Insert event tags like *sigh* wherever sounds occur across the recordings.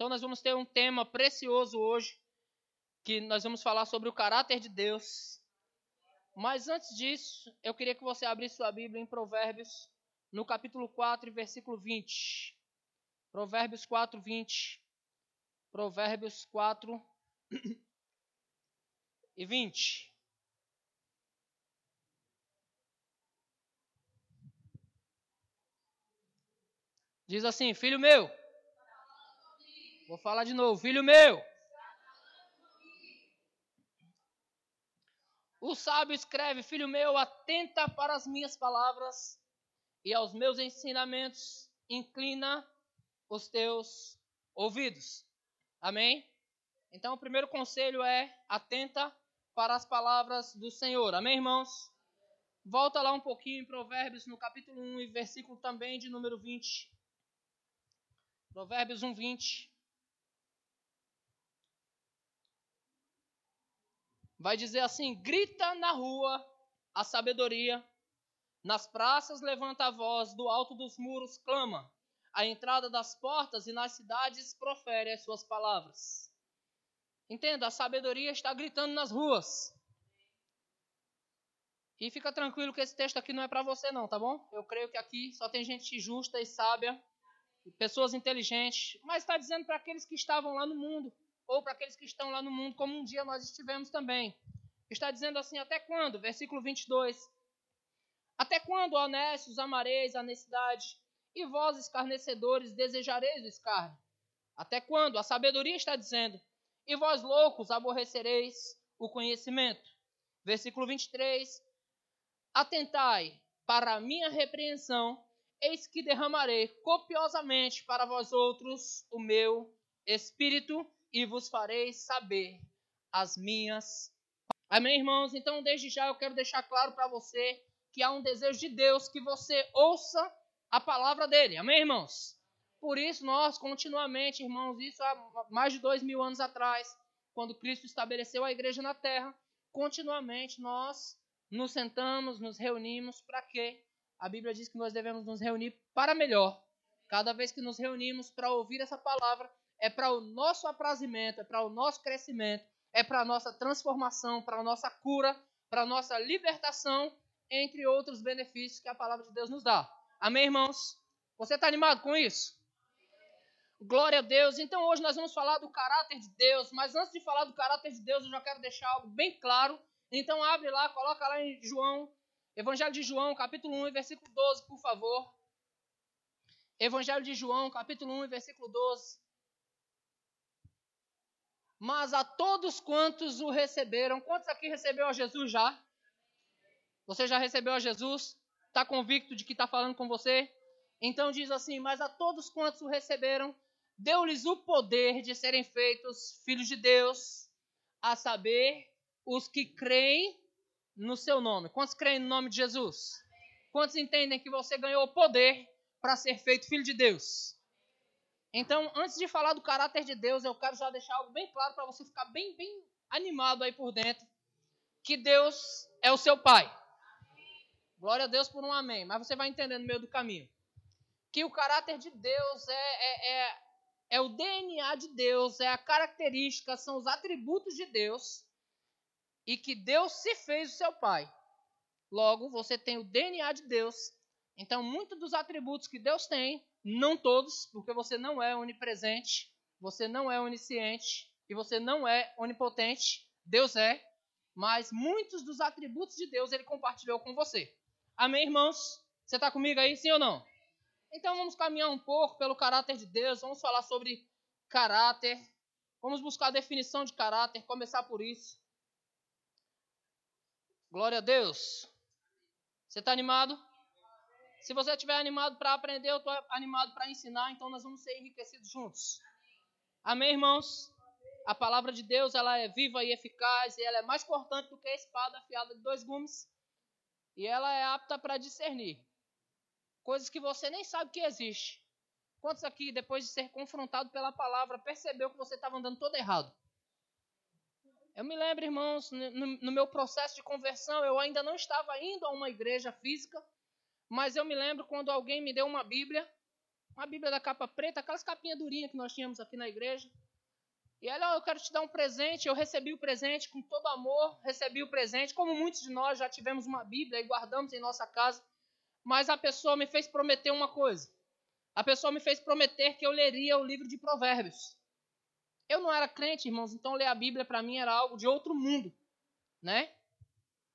Então nós vamos ter um tema precioso hoje, que nós vamos falar sobre o caráter de Deus. Mas antes disso, eu queria que você abrisse sua Bíblia em Provérbios, no capítulo 4, versículo 20. Provérbios 4, 20. Provérbios 4 e 20. Diz assim: Filho meu, vou falar de novo, filho meu. O sábio escreve: Filho meu, atenta para as minhas palavras e aos meus ensinamentos, inclina os teus ouvidos. Amém? Então, o primeiro conselho é: atenta para as palavras do Senhor. Amém, irmãos? Volta lá um pouquinho em Provérbios, no capítulo 1 e versículo também de número 20. Provérbios 1, 20. Vai dizer assim: grita na rua a sabedoria, nas praças levanta a voz, do alto dos muros clama, à entrada das portas e nas cidades profere as suas palavras. Entenda, a sabedoria está gritando nas ruas. E fica tranquilo que esse texto aqui não é para você não, tá bom? Eu creio que aqui só tem gente justa e sábia, pessoas inteligentes, mas está dizendo para aqueles que estavam lá no mundo, ou para aqueles que estão lá no mundo, como um dia nós estivemos também. Está dizendo assim, até quando? Versículo 22. Até quando, honestos, amareis a necessidade, e vós, escarnecedores, desejareis o escárnio? Até quando? A sabedoria está dizendo, e vós loucos aborrecereis o conhecimento. Versículo 23. Atentai para a minha repreensão, eis que derramarei copiosamente para vós outros o meu espírito e vos farei saber as minhas. Amém, irmãos? Então, desde já eu quero deixar claro para você que há um desejo de Deus que você ouça a palavra dele. Amém, irmãos? Por isso, nós continuamente, irmãos, isso há mais de dois mil anos atrás, quando Cristo estabeleceu a igreja na terra, continuamente nós nos sentamos, nos reunimos para quê? A Bíblia diz que nós devemos nos reunir para melhor. Cada vez que nos reunimos para ouvir essa palavra, é para o nosso aprazimento, é para o nosso crescimento, é para a nossa transformação, para a nossa cura, para a nossa libertação, entre outros benefícios que a palavra de Deus nos dá. Amém, irmãos? Você está animado com isso? Glória a Deus. Então hoje nós vamos falar do caráter de Deus, mas antes de falar do caráter de Deus, eu já quero deixar algo bem claro. Então abre lá, coloca lá em João, Evangelho de João, capítulo 1, versículo 12, por favor. Evangelho de João, capítulo 1, versículo 12. Mas a todos quantos o receberam, quantos aqui recebeu a Jesus já? Você já recebeu a Jesus? Está convicto de que está falando com você? Então diz assim: Mas a todos quantos o receberam, deu-lhes o poder de serem feitos filhos de Deus, a saber, os que creem no seu nome. Quantos creem no nome de Jesus? Quantos entendem que você ganhou o poder para ser feito filho de Deus? Então, antes de falar do caráter de Deus, eu quero já deixar algo bem claro para você ficar bem, bem animado aí por dentro, que Deus é o seu Pai. Glória a Deus por um amém. Mas você vai entender no meio do caminho que o caráter de Deus é, é, é é o DNA de Deus, é a característica, são os atributos de Deus e que Deus se fez o seu Pai. Logo, você tem o DNA de Deus. Então, muitos dos atributos que Deus tem, não todos, porque você não é onipresente, você não é onisciente e você não é onipotente. Deus é, mas muitos dos atributos de Deus ele compartilhou com você. Amém, irmãos? Você está comigo aí, sim ou não? Então vamos caminhar um pouco pelo caráter de Deus, vamos falar sobre caráter, vamos buscar a definição de caráter, começar por isso. Glória a Deus. Você está animado? Se você estiver animado para aprender, eu estou animado para ensinar, então nós vamos ser enriquecidos juntos. Amém, irmãos? A palavra de Deus ela é viva e eficaz, e ela é mais cortante do que a espada afiada de dois gumes, e ela é apta para discernir coisas que você nem sabe que existe. Quantos aqui, depois de ser confrontado pela palavra, percebeu que você estava andando todo errado? Eu me lembro, irmãos, no, meu processo de conversão, eu ainda não estava indo a uma igreja física, mas eu me lembro quando alguém me deu uma Bíblia uma Bíblia da capa preta, aquelas capinhas durinhas que nós tínhamos aqui na igreja. E ela, eu quero te dar um presente. Eu recebi o presente com todo amor, recebi o presente. Como muitos de nós já tivemos uma Bíblia e guardamos em nossa casa. Mas a pessoa me fez prometer uma coisa. A pessoa me fez prometer que eu leria o livro de Provérbios. Eu não era crente, irmãos, então ler a Bíblia para mim era algo de outro mundo, né?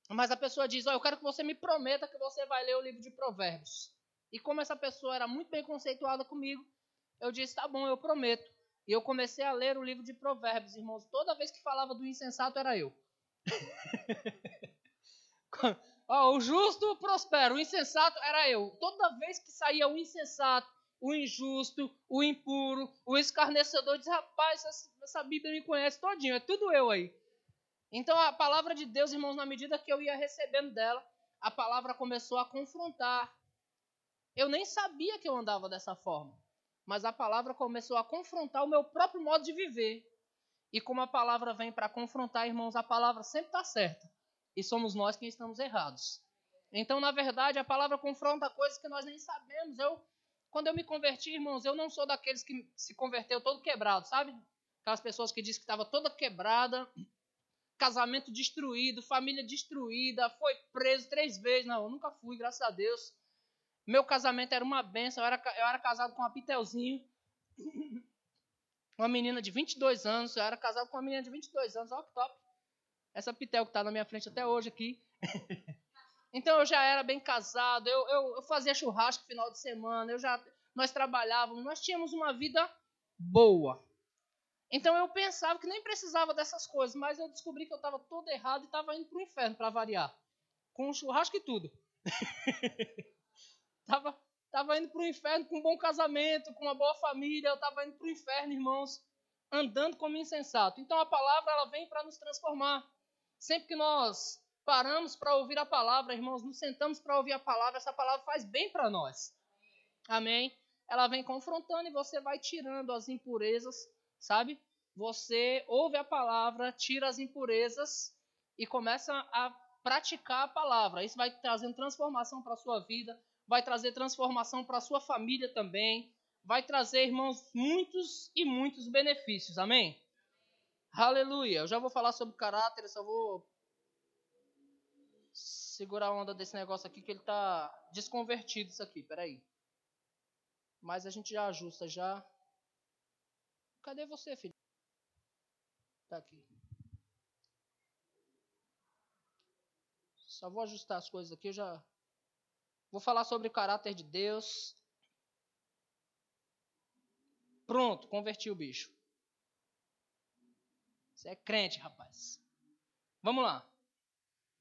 Mas a pessoa diz: oh, Eu quero que você me prometa que você vai ler o livro de Provérbios. E como essa pessoa era muito bem conceituada comigo, eu disse: Tá bom, eu prometo. E eu comecei a ler o livro de Provérbios, irmãos. Toda vez que falava do insensato era eu. *laughs* oh, o justo prospera, o insensato era eu. Toda vez que saía o insensato, o injusto, o impuro, o escarnecedor, diz: Rapaz, essa, essa Bíblia me conhece todinho, é tudo eu aí. Então a palavra de Deus, irmãos, na medida que eu ia recebendo dela, a palavra começou a confrontar. Eu nem sabia que eu andava dessa forma mas a palavra começou a confrontar o meu próprio modo de viver. E como a palavra vem para confrontar, irmãos, a palavra sempre está certa. E somos nós quem estamos errados. Então, na verdade, a palavra confronta coisas que nós nem sabemos. Eu, quando eu me converti, irmãos, eu não sou daqueles que se converteu todo quebrado, sabe? Aquelas pessoas que dizem que estava toda quebrada, casamento destruído, família destruída, foi preso três vezes. Não, eu nunca fui, graças a Deus. Meu casamento era uma benção. Eu era, eu era casado com uma Pitelzinho. Uma menina de 22 anos. Eu era casado com uma menina de 22 anos. Olha que top. Essa Pitel que está na minha frente até hoje aqui. *laughs* então eu já era bem casado. Eu, eu, eu fazia churrasco no final de semana. Eu já, nós trabalhávamos. Nós tínhamos uma vida boa. Então eu pensava que nem precisava dessas coisas. Mas eu descobri que eu estava todo errado e estava indo para o inferno para variar. Com churrasco e tudo. *laughs* Tava, tava indo para o inferno com um bom casamento, com uma boa família. Eu estava indo para o inferno, irmãos, andando como insensato. Então a palavra ela vem para nos transformar. Sempre que nós paramos para ouvir a palavra, irmãos, nos sentamos para ouvir a palavra, essa palavra faz bem para nós. Amém? Ela vem confrontando e você vai tirando as impurezas, sabe? Você ouve a palavra, tira as impurezas e começa a praticar a palavra. Isso vai trazendo transformação para a sua vida, vai trazer transformação para a sua família também, vai trazer, irmãos, muitos e muitos benefícios. Amém? Aleluia. Eu já vou falar sobre caráter, eu só vou segurar a onda desse negócio aqui que ele está desconvertido isso aqui. Peraí. Mas a gente já ajusta já. Cadê você, filho? Tá aqui. Só vou ajustar as coisas aqui, eu já Vou falar sobre o caráter de Deus. Pronto, converti o bicho. Você é crente, rapaz. Vamos lá.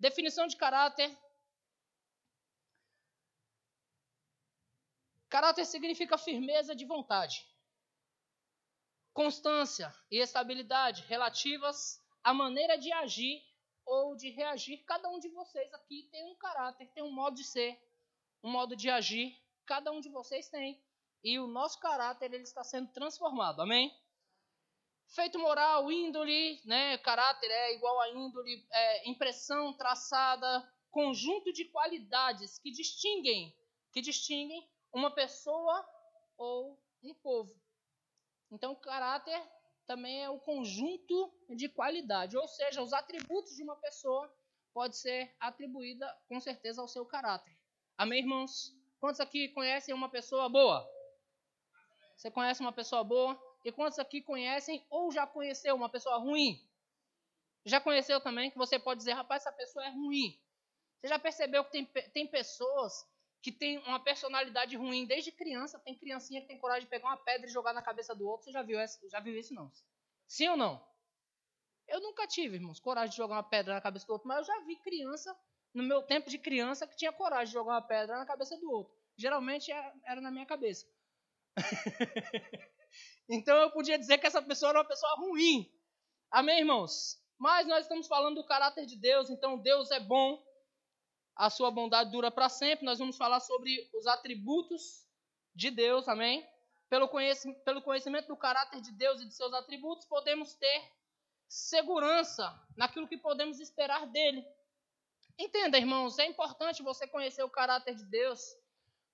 Definição de caráter. Caráter significa firmeza de vontade, constância e estabilidade relativas à maneira de agir ou de reagir. Cada um de vocês aqui tem um caráter, tem um modo de ser, um modo de agir, cada um de vocês tem. E o nosso caráter ele está sendo transformado, amém? Feito moral, índole, né? Caráter é igual a índole, é, impressão traçada, conjunto de qualidades que distinguem, que distinguem uma pessoa ou um povo. Então, caráter também é o conjunto de qualidade, ou seja, os atributos de uma pessoa pode ser atribuída com certeza ao seu caráter. Amém, irmãos? Quantos aqui conhecem uma pessoa boa? Você conhece uma pessoa boa? E quantos aqui conhecem ou já conheceu uma pessoa ruim? Já conheceu também que você pode dizer, rapaz, essa pessoa é ruim. Você já percebeu que tem, tem pessoas que têm uma personalidade ruim desde criança? Tem criancinha que tem coragem de pegar uma pedra e jogar na cabeça do outro. Você já viu, essa, já viu isso, não? Sim ou não? Eu nunca tive, irmãos, coragem de jogar uma pedra na cabeça do outro, mas eu já vi criança no meu tempo de criança que tinha coragem de jogar uma pedra na cabeça do outro. Geralmente era na minha cabeça. *laughs* então eu podia dizer que essa pessoa era uma pessoa ruim. Amém, irmãos? Mas nós estamos falando do caráter de Deus, então Deus é bom, a sua bondade dura para sempre. Nós vamos falar sobre os atributos de Deus, amém? Pelo conhecimento, pelo conhecimento do caráter de Deus e de seus atributos, podemos ter segurança naquilo que podemos esperar dele. Entenda, irmãos, é importante você conhecer o caráter de Deus,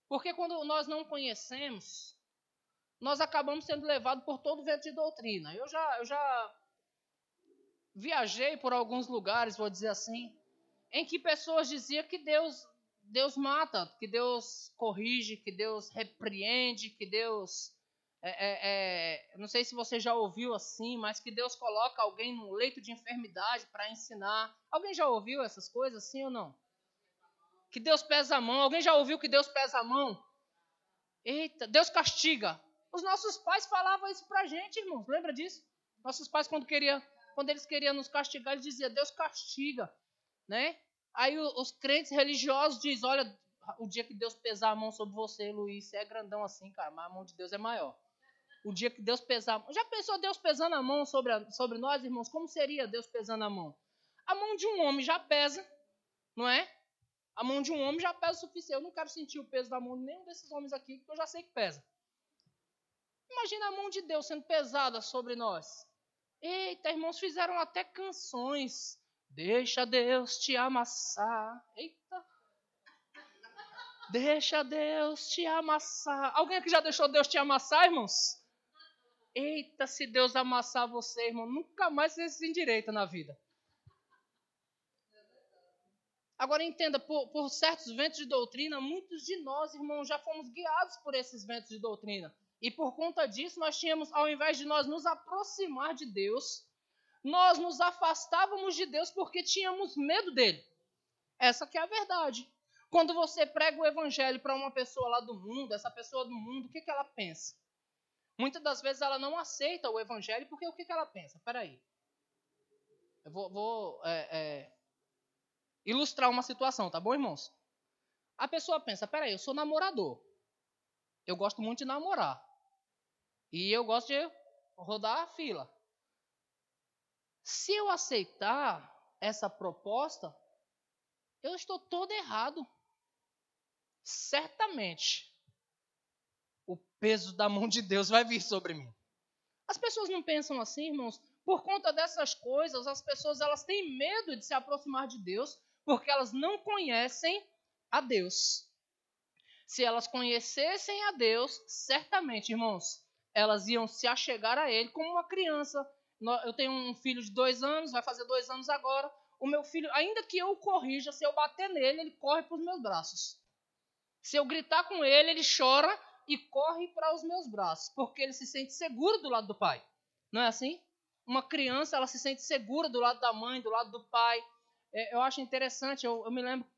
porque quando nós não conhecemos, nós acabamos sendo levados por todo vento de doutrina. Eu já, eu já viajei por alguns lugares, vou dizer assim, em que pessoas diziam que Deus, Deus mata, que Deus corrige, que Deus repreende, que Deus. É, é, é, não sei se você já ouviu assim, mas que Deus coloca alguém num leito de enfermidade para ensinar. Alguém já ouviu essas coisas, sim ou não? Que Deus pesa a mão. Alguém já ouviu que Deus pesa a mão? Eita, Deus castiga. Os nossos pais falavam isso pra gente, irmãos. Lembra disso? Nossos pais, quando, queria, quando eles queriam nos castigar, eles diziam, Deus castiga. Né? Aí os crentes religiosos dizem, olha, o dia que Deus pesar a mão sobre você, Luiz, você é grandão assim, cara, mas a mão de Deus é maior. O dia que Deus pesar... Já pensou Deus pesando a mão sobre, a, sobre nós, irmãos? Como seria Deus pesando a mão? A mão de um homem já pesa, não é? A mão de um homem já pesa o suficiente. Eu não quero sentir o peso da mão de nenhum desses homens aqui, porque eu já sei que pesa. Imagina a mão de Deus sendo pesada sobre nós. Eita, irmãos, fizeram até canções. Deixa Deus te amassar. Eita. Deixa Deus te amassar. Alguém aqui já deixou Deus te amassar, irmãos? Eita, se Deus amassar você, irmão, nunca mais você se endireita na vida. Agora entenda, por, por, certos ventos de doutrina, muitos de nós, irmãos, já fomos guiados por esses ventos de doutrina. E por conta disso, nós tínhamos, ao invés de nós nos aproximar de Deus, nós nos afastávamos de Deus porque tínhamos medo dele. Essa que é a verdade. Quando você prega o evangelho para uma pessoa lá do mundo, essa pessoa do mundo, o que, que ela pensa? Muitas das vezes ela não aceita o evangelho porque o que, que ela pensa? Peraí. Eu vou, vou é, é, ilustrar uma situação, tá bom, irmãos? A pessoa pensa, peraí, eu sou namorador. Eu gosto muito de namorar. E eu gosto de rodar a fila. Se eu aceitar essa proposta, eu estou todo errado. Certamente, o peso da mão de Deus vai vir sobre mim. As pessoas não pensam assim, irmãos. Por conta dessas coisas, as pessoas elas têm medo de se aproximar de Deus, porque elas não conhecem a Deus. Se elas conhecessem a Deus, certamente, irmãos, elas iam se achegar a Ele como uma criança. Eu tenho um filho de dois anos, vai fazer dois anos agora. O meu filho, ainda que eu o corrija, se eu bater nele, ele corre para os meus braços. Se eu gritar com ele, ele chora e corre para os meus braços, porque ele se sente seguro do lado do pai. Não é assim? Uma criança, ela se sente segura do lado da mãe, do lado do pai. É, eu acho interessante, eu, eu me lembro,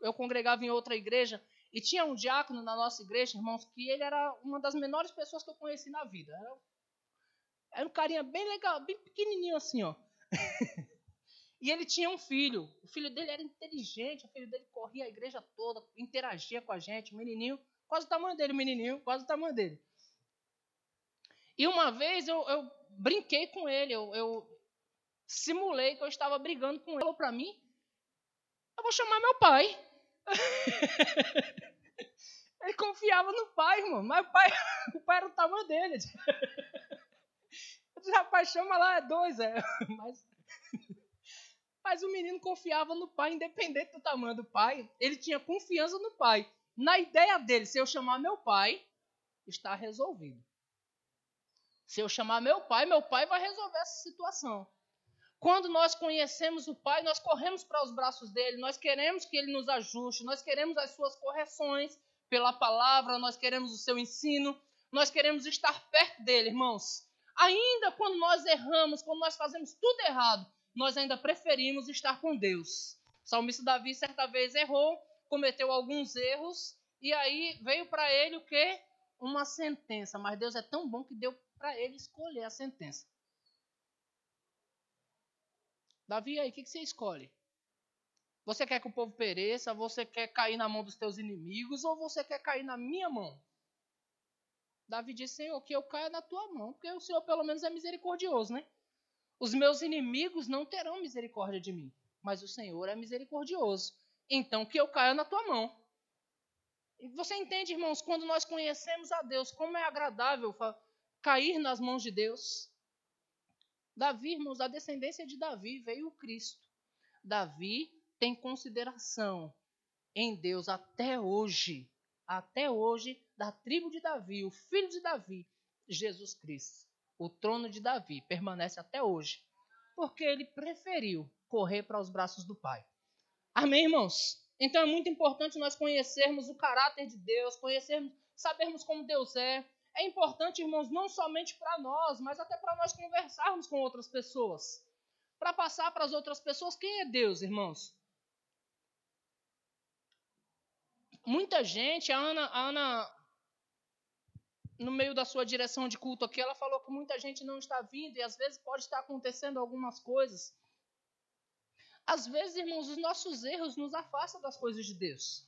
eu congregava em outra igreja e tinha um diácono na nossa igreja, irmãos, que ele era uma das menores pessoas que eu conheci na vida. Era, era um carinha bem legal, bem pequenininho assim, ó. *laughs* e ele tinha um filho. O filho dele era inteligente, o filho dele corria a igreja toda, interagia com a gente, o menininho, quase o tamanho dele, o menininho, quase o tamanho dele. E uma vez eu, eu brinquei com ele, eu, eu, simulei que eu estava brigando com ele. Ele falou para mim, eu vou chamar meu pai. *laughs* Ele confiava no pai, irmão. Mas o pai, *laughs* o pai era o tamanho dele. Rapaz, chama lá, é dois. É. *laughs* Mas, mas o menino confiava no pai, independente do tamanho do pai. Ele tinha confiança no pai. Na ideia dele, se eu chamar meu pai, está resolvido. Se eu chamar meu pai, meu pai vai resolver essa situação. Quando nós conhecemos o Pai, nós corremos para os braços dele, nós queremos que ele nos ajuste, nós queremos as suas correções pela palavra, nós queremos o seu ensino, nós queremos estar perto dele, irmãos. Ainda quando nós erramos, quando nós fazemos tudo errado, nós ainda preferimos estar com Deus. O salmista Davi certa vez errou, cometeu alguns erros, e aí veio para ele o que? Uma sentença. Mas Deus é tão bom que deu para ele escolher a sentença. Davi, aí, o que, que você escolhe? Você quer que o povo pereça? Você quer cair na mão dos teus inimigos? Ou você quer cair na minha mão? Davi disse, Senhor, que eu caia na tua mão, porque o Senhor pelo menos é misericordioso, né? Os meus inimigos não terão misericórdia de mim, mas o Senhor é misericordioso. Então que eu caia na tua mão. E você entende, irmãos, quando nós conhecemos a Deus, como é agradável cair nas mãos de Deus? Davi, irmãos, da descendência de Davi veio o Cristo. Davi tem consideração em Deus até hoje. Até hoje, da tribo de Davi, o filho de Davi, Jesus Cristo. O trono de Davi permanece até hoje, porque ele preferiu correr para os braços do Pai. Amém, irmãos? Então é muito importante nós conhecermos o caráter de Deus, conhecermos, sabermos como Deus é. É importante, irmãos, não somente para nós, mas até para nós conversarmos com outras pessoas. Para passar para as outras pessoas quem é Deus, irmãos. Muita gente, a Ana, a Ana no meio da sua direção de culto aqui, ela falou que muita gente não está vindo e às vezes pode estar acontecendo algumas coisas. Às vezes, irmãos, os nossos erros nos afastam das coisas de Deus.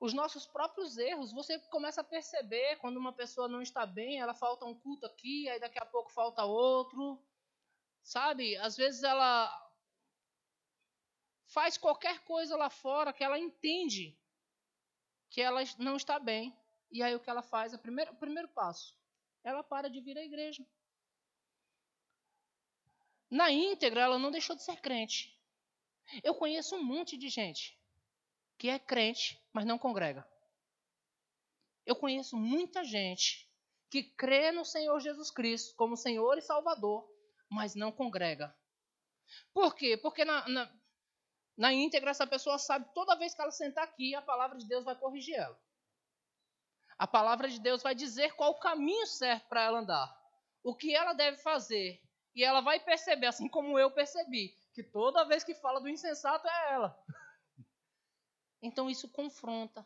Os nossos próprios erros, você começa a perceber quando uma pessoa não está bem, ela falta um culto aqui, aí daqui a pouco falta outro. Sabe? Às vezes ela faz qualquer coisa lá fora que ela entende que ela não está bem. E aí o que ela faz? O primeiro, o primeiro passo, ela para de vir à igreja. Na íntegra, ela não deixou de ser crente. Eu conheço um monte de gente que é crente, mas não congrega. Eu conheço muita gente que crê no Senhor Jesus Cristo como Senhor e Salvador, mas não congrega. Por quê? Porque na, na, na íntegra essa pessoa sabe toda vez que ela sentar aqui, a palavra de Deus vai corrigir ela. A palavra de Deus vai dizer qual o caminho certo para ela andar, o que ela deve fazer. E ela vai perceber, assim como eu percebi, que toda vez que fala do insensato é ela. *laughs* Então isso confronta.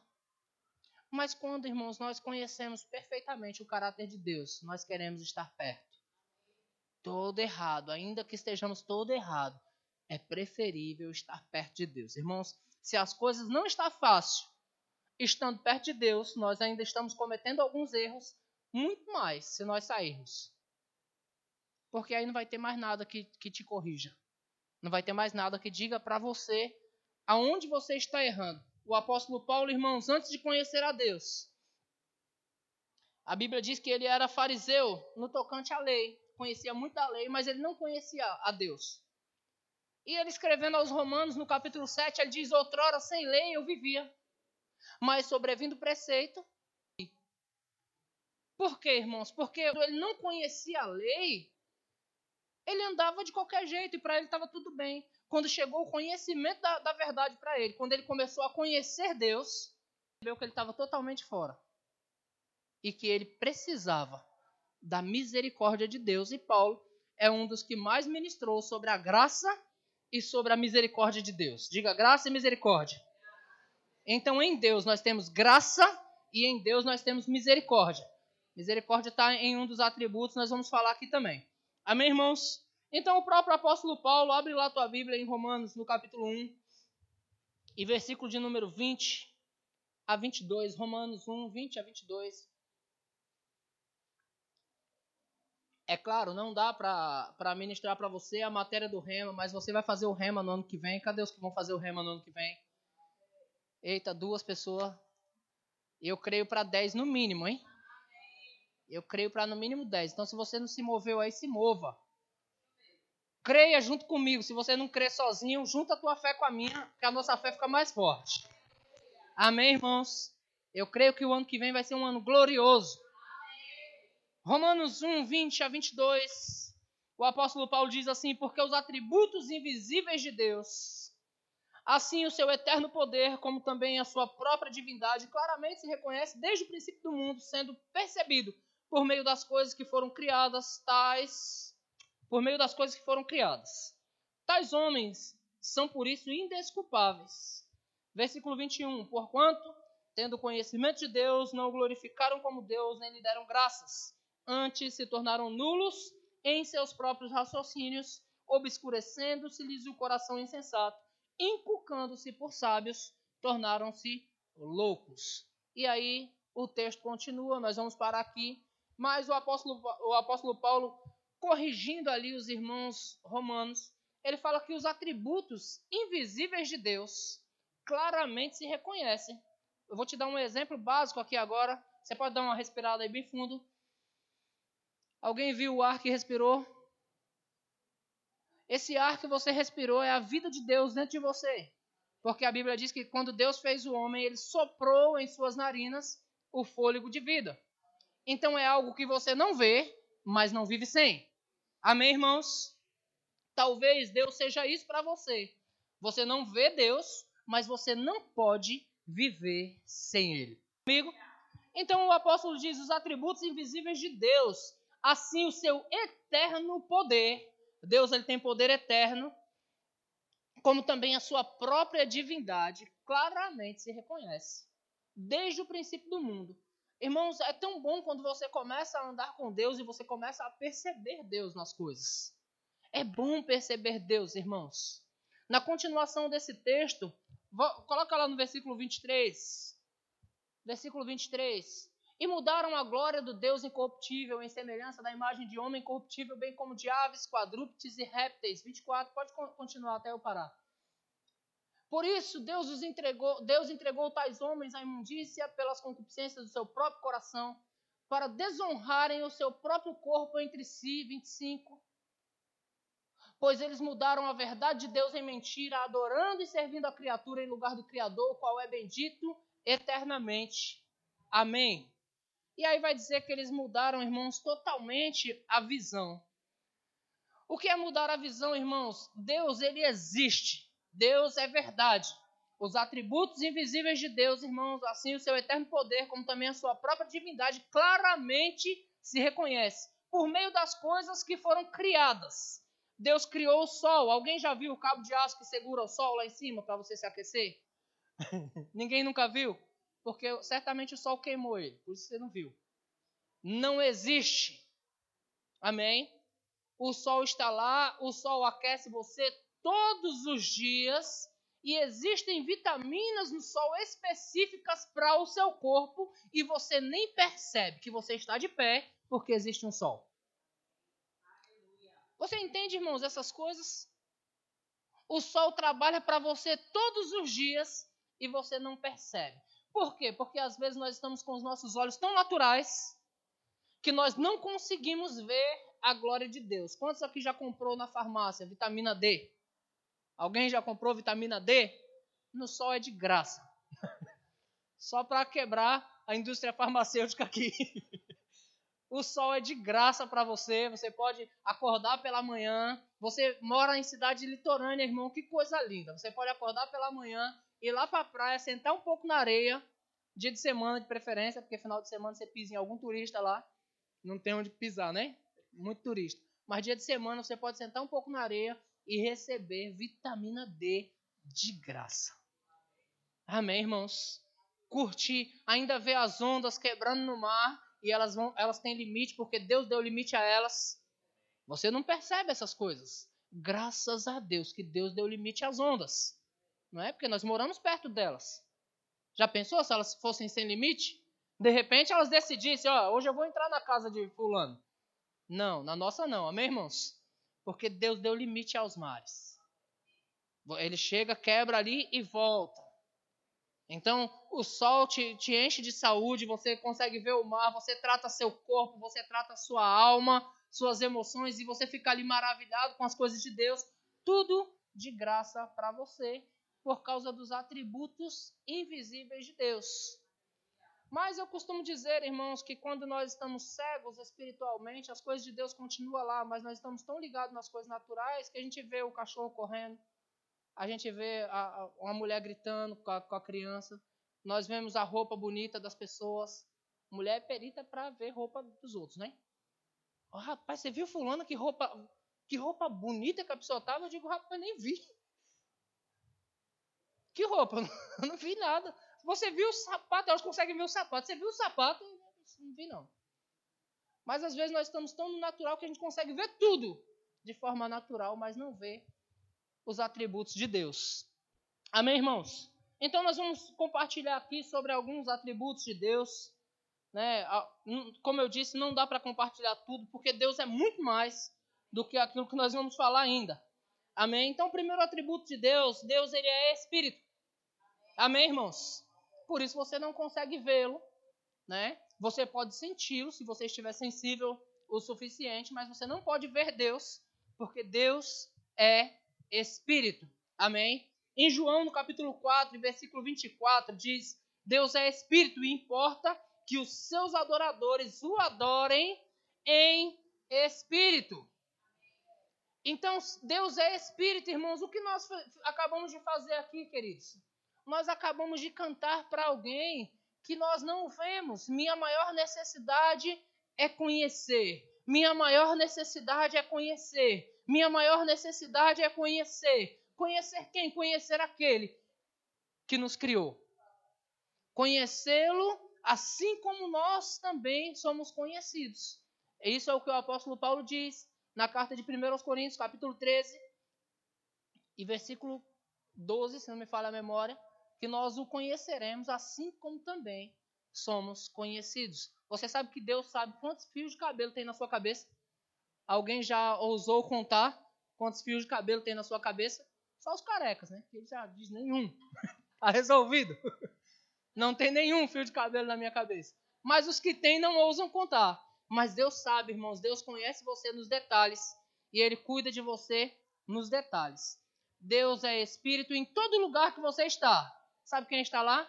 Mas quando, irmãos, nós conhecemos perfeitamente o caráter de Deus, nós queremos estar perto. Todo errado, ainda que estejamos todo errado, é preferível estar perto de Deus. Irmãos, se as coisas não estão fácil, estando perto de Deus, nós ainda estamos cometendo alguns erros, muito mais se nós sairmos. Porque aí não vai ter mais nada que, que te corrija. Não vai ter mais nada que diga para você aonde você está errando. O apóstolo Paulo, irmãos, antes de conhecer a Deus, a Bíblia diz que ele era fariseu no tocante à lei, conhecia muito a lei, mas ele não conhecia a Deus. E ele escrevendo aos Romanos, no capítulo 7, ele diz: Outrora sem lei eu vivia, mas sobrevindo o preceito. Por quê, irmãos? Porque ele não conhecia a lei, ele andava de qualquer jeito e para ele estava tudo bem. Quando chegou o conhecimento da, da verdade para ele, quando ele começou a conhecer Deus, percebeu que ele estava totalmente fora e que ele precisava da misericórdia de Deus. E Paulo é um dos que mais ministrou sobre a graça e sobre a misericórdia de Deus. Diga graça e misericórdia. Então, em Deus nós temos graça e em Deus nós temos misericórdia. Misericórdia está em um dos atributos, nós vamos falar aqui também. Amém, irmãos? Então, o próprio apóstolo Paulo, abre lá a tua Bíblia em Romanos, no capítulo 1, e versículo de número 20 a 22. Romanos 1, 20 a 22. É claro, não dá para ministrar para você a matéria do rema, mas você vai fazer o rema no ano que vem. Cadê os que vão fazer o rema no ano que vem? Eita, duas pessoas. Eu creio para 10 no mínimo, hein? Eu creio para no mínimo 10. Então, se você não se moveu aí, se mova. Creia junto comigo. Se você não crê sozinho, junta a tua fé com a minha, que a nossa fé fica mais forte. Amém, irmãos? Eu creio que o ano que vem vai ser um ano glorioso. Romanos 1, 20 a 22. O apóstolo Paulo diz assim: Porque os atributos invisíveis de Deus Assim, o seu eterno poder, como também a sua própria divindade, claramente se reconhece desde o princípio do mundo, sendo percebido por meio das coisas que foram criadas, tais por meio das coisas que foram criadas. Tais homens são por isso indesculpáveis. Versículo 21. Porquanto, tendo conhecimento de Deus, não o glorificaram como Deus, nem lhe deram graças. Antes se tornaram nulos em seus próprios raciocínios, obscurecendo-se-lhes o coração insensato inculcando-se por sábios, tornaram-se loucos. E aí o texto continua, nós vamos parar aqui, mas o apóstolo, o apóstolo Paulo, corrigindo ali os irmãos romanos, ele fala que os atributos invisíveis de Deus claramente se reconhecem. Eu vou te dar um exemplo básico aqui agora. Você pode dar uma respirada aí bem fundo. Alguém viu o ar que respirou? Esse ar que você respirou é a vida de Deus dentro de você. Porque a Bíblia diz que quando Deus fez o homem, ele soprou em suas narinas o fôlego de vida. Então é algo que você não vê, mas não vive sem. Amém, irmãos? Talvez Deus seja isso para você. Você não vê Deus, mas você não pode viver sem Ele. Amigo? Então o apóstolo diz os atributos invisíveis de Deus, assim o seu eterno poder. Deus ele tem poder eterno, como também a sua própria divindade, claramente se reconhece desde o princípio do mundo. Irmãos, é tão bom quando você começa a andar com Deus e você começa a perceber Deus nas coisas. É bom perceber Deus, irmãos. Na continuação desse texto, coloca lá no versículo 23. Versículo 23. E mudaram a glória do Deus incorruptível em semelhança da imagem de homem corruptível, bem como de aves, quadrúpedes e répteis. 24, pode continuar até eu parar. Por isso, Deus os entregou, Deus entregou tais homens à imundícia pelas concupiscências do seu próprio coração, para desonrarem o seu próprio corpo entre si. 25. Pois eles mudaram a verdade de Deus em mentira, adorando e servindo a criatura em lugar do Criador, o qual é bendito eternamente. Amém. E aí vai dizer que eles mudaram, irmãos, totalmente a visão. O que é mudar a visão, irmãos? Deus, ele existe. Deus é verdade. Os atributos invisíveis de Deus, irmãos, assim o seu eterno poder, como também a sua própria divindade, claramente se reconhece por meio das coisas que foram criadas. Deus criou o sol. Alguém já viu o cabo de aço que segura o sol lá em cima para você se aquecer? *laughs* Ninguém nunca viu? Porque certamente o sol queimou ele, por isso você não viu. Não existe. Amém? O sol está lá, o sol aquece você todos os dias e existem vitaminas no sol específicas para o seu corpo e você nem percebe que você está de pé porque existe um sol. Você entende, irmãos, essas coisas? O sol trabalha para você todos os dias e você não percebe. Por quê? Porque às vezes nós estamos com os nossos olhos tão naturais que nós não conseguimos ver a glória de Deus. Quantos aqui já comprou na farmácia vitamina D? Alguém já comprou vitamina D? No sol é de graça. *laughs* Só para quebrar a indústria farmacêutica aqui. *laughs* o sol é de graça para você. Você pode acordar pela manhã. Você mora em cidade litorânea, irmão. Que coisa linda. Você pode acordar pela manhã, ir lá para a praia, sentar um pouco na areia. Dia de semana, de preferência, porque final de semana você pisa em algum turista lá. Não tem onde pisar, né? Muito turista. Mas dia de semana você pode sentar um pouco na areia, e receber vitamina D de graça. Amém, irmãos? Curtir, ainda ver as ondas quebrando no mar e elas vão, elas têm limite porque Deus deu limite a elas. Você não percebe essas coisas. Graças a Deus que Deus deu limite às ondas. Não é? Porque nós moramos perto delas. Já pensou se elas fossem sem limite? De repente elas decidissem, ó, hoje eu vou entrar na casa de fulano. Não, na nossa não, amém, irmãos? Porque Deus deu limite aos mares. Ele chega, quebra ali e volta. Então, o sol te, te, enche de saúde, você consegue ver o mar, você trata seu corpo, você trata sua alma, suas emoções, e você fica ali maravilhado com as coisas de Deus. Tudo de graça para você, por causa dos atributos invisíveis de Deus. Mas eu costumo dizer, irmãos, que quando nós estamos cegos espiritualmente, as coisas de Deus continuam lá, mas nós estamos tão ligados nas coisas naturais que a gente vê o cachorro correndo, a gente vê a, a, uma mulher gritando com a, com a, criança, nós vemos a roupa bonita das pessoas. Mulher é perita para ver roupa dos outros, né? Oh, rapaz, você viu fulano que roupa, que roupa bonita que a pessoa tava? Eu digo, rapaz, nem vi. Que roupa? *laughs* Eu não vi nada. Você viu o sapato, elas conseguem ver o sapato. Você viu o sapato? Não vi, não. Mas às vezes nós estamos tão no natural que a gente consegue ver tudo de forma natural, mas não vê os atributos de Deus. Amém, irmãos? Então nós vamos compartilhar aqui sobre alguns atributos de Deus. Né? Como eu disse, não dá para compartilhar tudo, porque Deus é muito mais do que aquilo que nós vamos falar ainda. Amém? Então, o primeiro atributo de Deus, Deus ele é espírito. Amém, irmãos? por isso você não consegue vê-lo, né? Você pode senti-lo se você estiver sensível o suficiente, mas você não pode ver Deus, porque Deus é espírito. Amém? Em João, no capítulo 4, versículo 24, diz: Deus é espírito e importa que os seus adoradores o adorem em espírito. Então, Deus é espírito, irmãos. O que nós acabamos de fazer aqui, queridos? Nós acabamos de cantar para alguém que nós não vemos. Minha maior necessidade é conhecer. Minha maior necessidade é conhecer. Minha maior necessidade é conhecer. Conhecer quem? Conhecer aquele que nos criou. Conhecê-lo assim como nós também somos conhecidos. Isso é o que o apóstolo Paulo diz na carta de 1 Coríntios, capítulo 13, e versículo 12, se não me falha a memória, que nós o conheceremos assim como também somos conhecidos. Você sabe que Deus sabe quantos fios de cabelo tem na sua cabeça? Alguém já ousou contar quantos fios de cabelo tem na sua cabeça? Só os carecas, né? Ele já diz nenhum. Está *laughs* resolvido. *laughs* Não tem nenhum fio de cabelo na minha cabeça. Mas os que têm não ousam contar. Mas Deus sabe, irmãos, Deus conhece você nos detalhes e Ele cuida de você nos detalhes. Deus é Espírito em todo lugar que você está. Sabe quem está lá?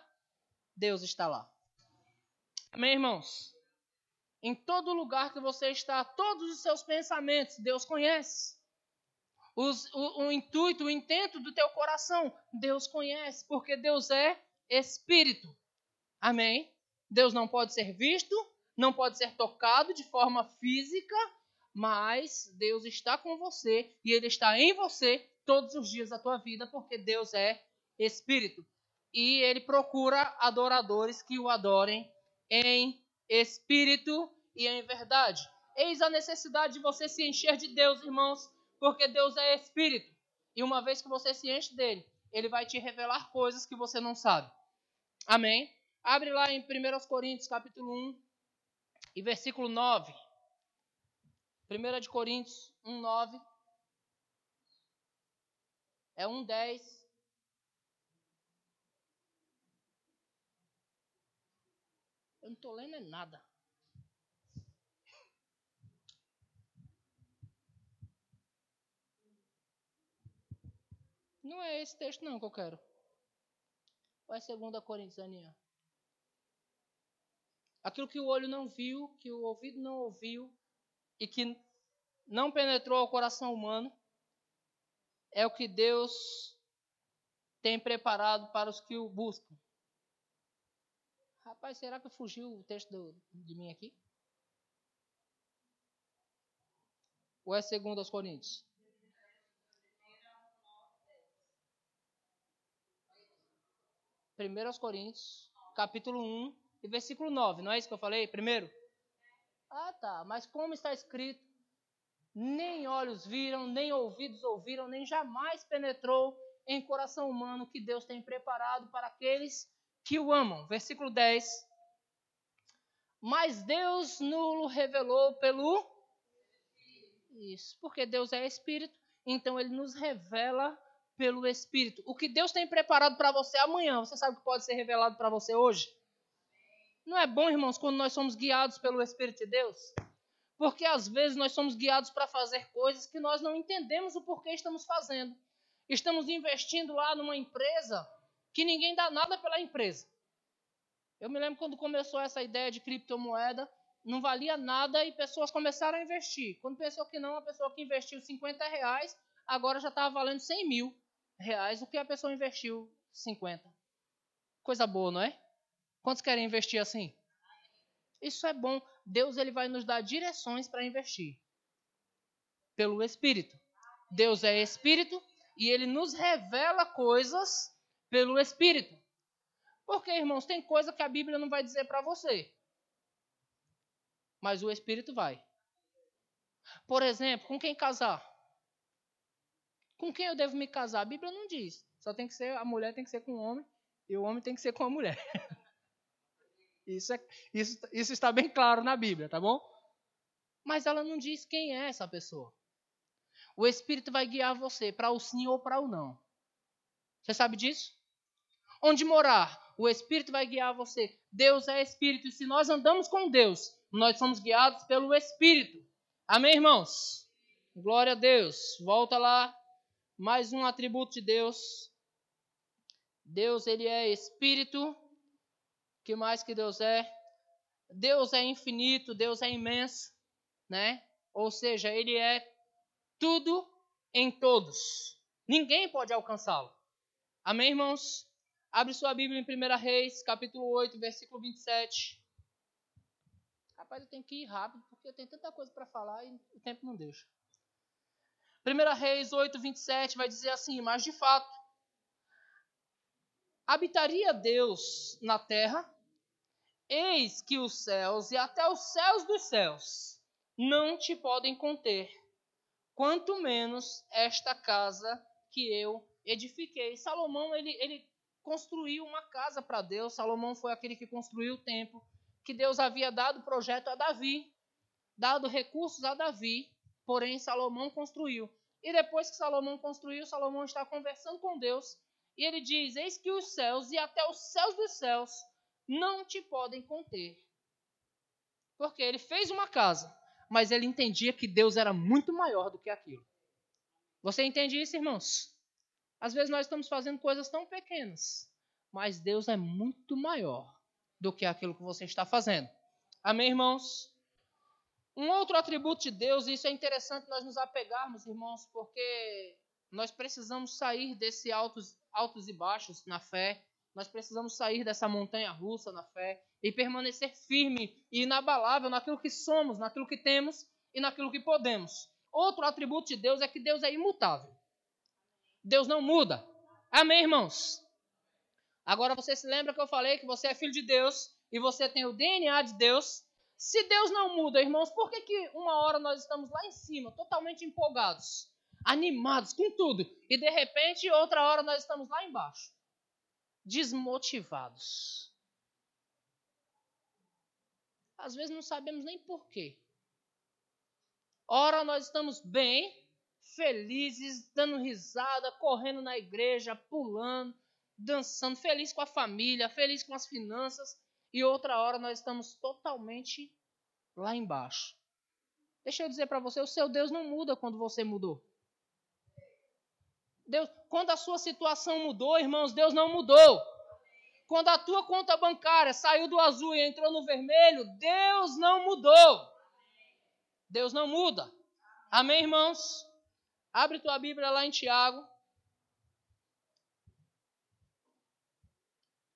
Deus está lá. Amém, irmãos? Em todo lugar que você está, todos os seus pensamentos, Deus conhece. Os, o, o intuito, o intento do teu coração, Deus conhece, porque Deus é Espírito. Amém? Deus não pode ser visto, não pode ser tocado de forma física, mas Deus está com você e Ele está em você todos os dias da tua vida, porque Deus é Espírito. E Ele procura adoradores que o adorem em espírito e em verdade. Eis a necessidade de você se encher de Deus, irmãos, porque Deus é Espírito. E uma vez que você se enche dele, ele vai te revelar coisas que você não sabe. Amém? Abre lá em 1 Coríntios, capítulo 1, e versículo 9. 1 de Coríntios 1, 9. É 1, 10. Eu não estou lendo é nada. Não é esse texto não que eu quero. Ou é 2 Coríntios, Aninha? Aquilo que o olho não viu, que o ouvido não ouviu e que não penetrou ao coração humano, é o que Deus tem preparado para os que o buscam. Rapaz, será que fugiu o texto do, de mim aqui? Ou é segundo aos Coríntios? Primeiro aos Coríntios, capítulo 1 e versículo 9, não é isso que eu falei primeiro? Ah, tá, mas como está escrito, nem olhos viram, nem ouvidos ouviram, nem jamais penetrou em coração humano que Deus tem preparado para aqueles que o amam. Versículo 10. Mas Deus nulo revelou pelo. Isso, porque Deus é Espírito, então ele nos revela pelo Espírito. O que Deus tem preparado para você amanhã, você sabe que pode ser revelado para você hoje? Não é bom, irmãos, quando nós somos guiados pelo Espírito de Deus? Porque às vezes nós somos guiados para fazer coisas que nós não entendemos o porquê estamos fazendo. Estamos investindo lá numa empresa que ninguém dá nada pela empresa. Eu me lembro quando começou essa ideia de criptomoeda, não valia nada e pessoas começaram a investir. Quando pensou que não, a pessoa que investiu 50 reais, agora já estava valendo 100 mil reais, o que a pessoa investiu 50. Coisa boa, não é? Quantos querem investir assim? Isso é bom. Deus ele vai nos dar direções para investir. Pelo Espírito. Deus é Espírito e ele nos revela coisas pelo Espírito. Porque, irmãos, tem coisa que a Bíblia não vai dizer para você. Mas o Espírito vai. Por exemplo, com quem casar? Com quem eu devo me casar? A Bíblia não diz. Só tem que ser, a mulher tem que ser com o homem e o homem tem que ser com a mulher. *laughs* Isso, é, isso, isso está bem claro na Bíblia, tá bom? Mas ela não diz quem é essa pessoa. O Espírito vai guiar você para o sim ou para o não. Você sabe disso? Onde morar. O Espírito vai guiar você. Deus é Espírito. E se nós andamos com Deus, nós somos guiados pelo Espírito. Amém, irmãos? Glória a Deus. Volta lá. Mais um atributo de Deus. Deus, ele é Espírito. Que mais que Deus é? Deus é infinito, Deus é imenso, né? Ou seja, ele é tudo em todos. Ninguém pode alcançá-lo. Amém, irmãos? Abre sua Bíblia em 1 Reis, capítulo 8, versículo 27. Rapaz, eu tenho que ir rápido, porque eu tenho tanta coisa para falar e o tempo não deixa. 1 Reis 8, 27 vai dizer assim: Mas de fato, habitaria Deus na terra? Eis que os céus e até os céus dos céus não te podem conter, quanto menos esta casa que eu edifiquei. Salomão, ele, ele construiu uma casa para Deus. Salomão foi aquele que construiu o templo, que Deus havia dado projeto a Davi, dado recursos a Davi, porém Salomão construiu. E depois que Salomão construiu, Salomão está conversando com Deus, e ele diz: Eis que os céus e até os céus dos céus não te podem conter. Porque ele fez uma casa, mas ele entendia que Deus era muito maior do que aquilo. Você entende isso, irmãos? Às vezes nós estamos fazendo coisas tão pequenas, mas Deus é muito maior do que aquilo que você está fazendo. Amém, irmãos? Um outro atributo de Deus, e isso é interessante nós nos apegarmos, irmãos, porque nós precisamos sair desse altos, altos e baixos na fé, nós precisamos sair dessa montanha russa na fé e permanecer firme e inabalável naquilo que somos, naquilo que temos e naquilo que podemos. Outro atributo de Deus é que Deus é imutável. Deus não muda. Amém, irmãos? Agora você se lembra que eu falei que você é filho de Deus e você tem o DNA de Deus. Se Deus não muda, irmãos, por que, que uma hora nós estamos lá em cima, totalmente empolgados, animados com tudo, e de repente outra hora nós estamos lá embaixo, desmotivados? Às vezes não sabemos nem porquê. Ora nós estamos bem, felizes, dando risada, correndo na igreja, pulando, dançando, feliz com a família, feliz com as finanças, e outra hora nós estamos totalmente lá embaixo. Deixa eu dizer para você, o seu Deus não muda quando você mudou. Deus, quando a sua situação mudou, irmãos, Deus não mudou. Quando a tua conta bancária saiu do azul e entrou no vermelho, Deus não mudou. Deus não muda. Amém, irmãos? Abre tua Bíblia lá em Tiago.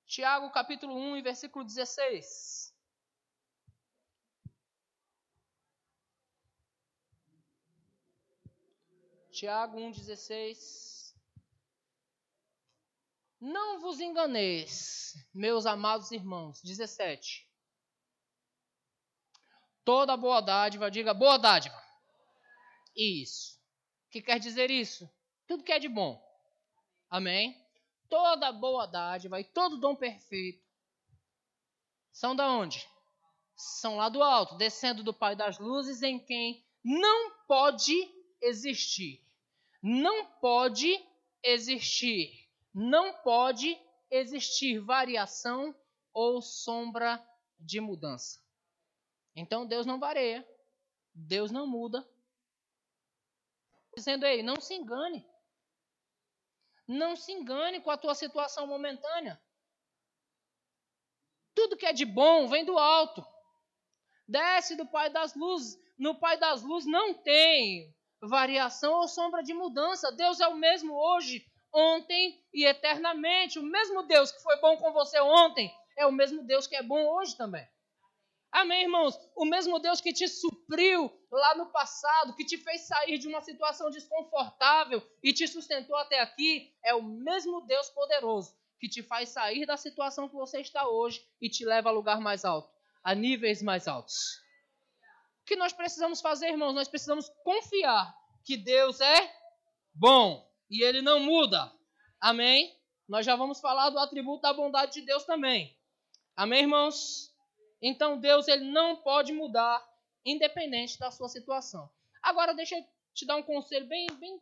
Tiago capítulo 1 versículo 16. Tiago 1,16. Não vos enganeis, meus amados irmãos. 17. Toda boa dádiva, diga boa dádiva. Isso que quer dizer isso? Tudo que é de bom. Amém? Toda boa dádiva e todo dom perfeito são da onde? São lá do alto, descendo do Pai das luzes, em quem não pode existir. Não pode existir. Não pode existir variação ou sombra de mudança. Então Deus não varia, Deus não muda, dizendo aí, não se engane. Não se engane com a tua situação momentânea. Tudo que é de bom vem do alto. Desce do Pai das Luzes. No Pai das Luzes não tem variação ou sombra de mudança. Deus é o mesmo hoje, ontem e eternamente. O mesmo Deus que foi bom com você ontem é o mesmo Deus que é bom hoje também. Amém, irmãos? O mesmo Deus que te supriu lá no passado, que te fez sair de uma situação desconfortável e te sustentou até aqui, é o mesmo Deus poderoso que te faz sair da situação que você está hoje e te leva a lugar mais alto, a níveis mais altos. O que nós precisamos fazer, irmãos? Nós precisamos confiar que Deus é bom e ele não muda. Amém? Nós já vamos falar do atributo da bondade de Deus também. Amém, irmãos? Então Deus ele não pode mudar independente da sua situação. Agora deixa eu te dar um conselho bem, bem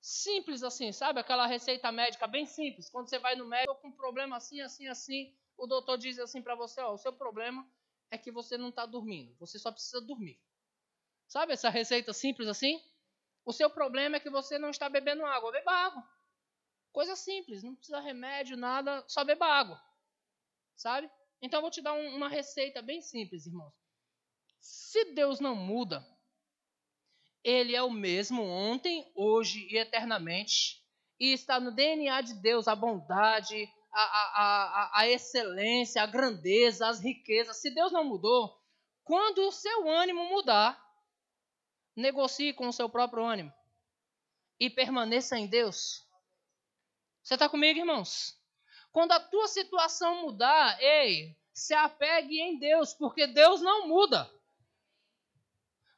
simples assim, sabe? Aquela receita médica bem simples. Quando você vai no médico com um problema assim, assim, assim, o doutor diz assim para você, ó, o seu problema é que você não está dormindo. Você só precisa dormir. Sabe essa receita simples assim? O seu problema é que você não está bebendo água. Beba água. Coisa simples, não precisa remédio, nada, só beba água. Sabe? Então eu vou te dar um, uma receita bem simples, irmãos. Se Deus não muda, Ele é o mesmo ontem, hoje e eternamente. E está no DNA de Deus a bondade, a, a, a, a excelência, a grandeza, as riquezas. Se Deus não mudou, quando o seu ânimo mudar, negocie com o seu próprio ânimo e permaneça em Deus. Você está comigo, irmãos? Quando a tua situação mudar, ei, se apegue em Deus, porque Deus não muda.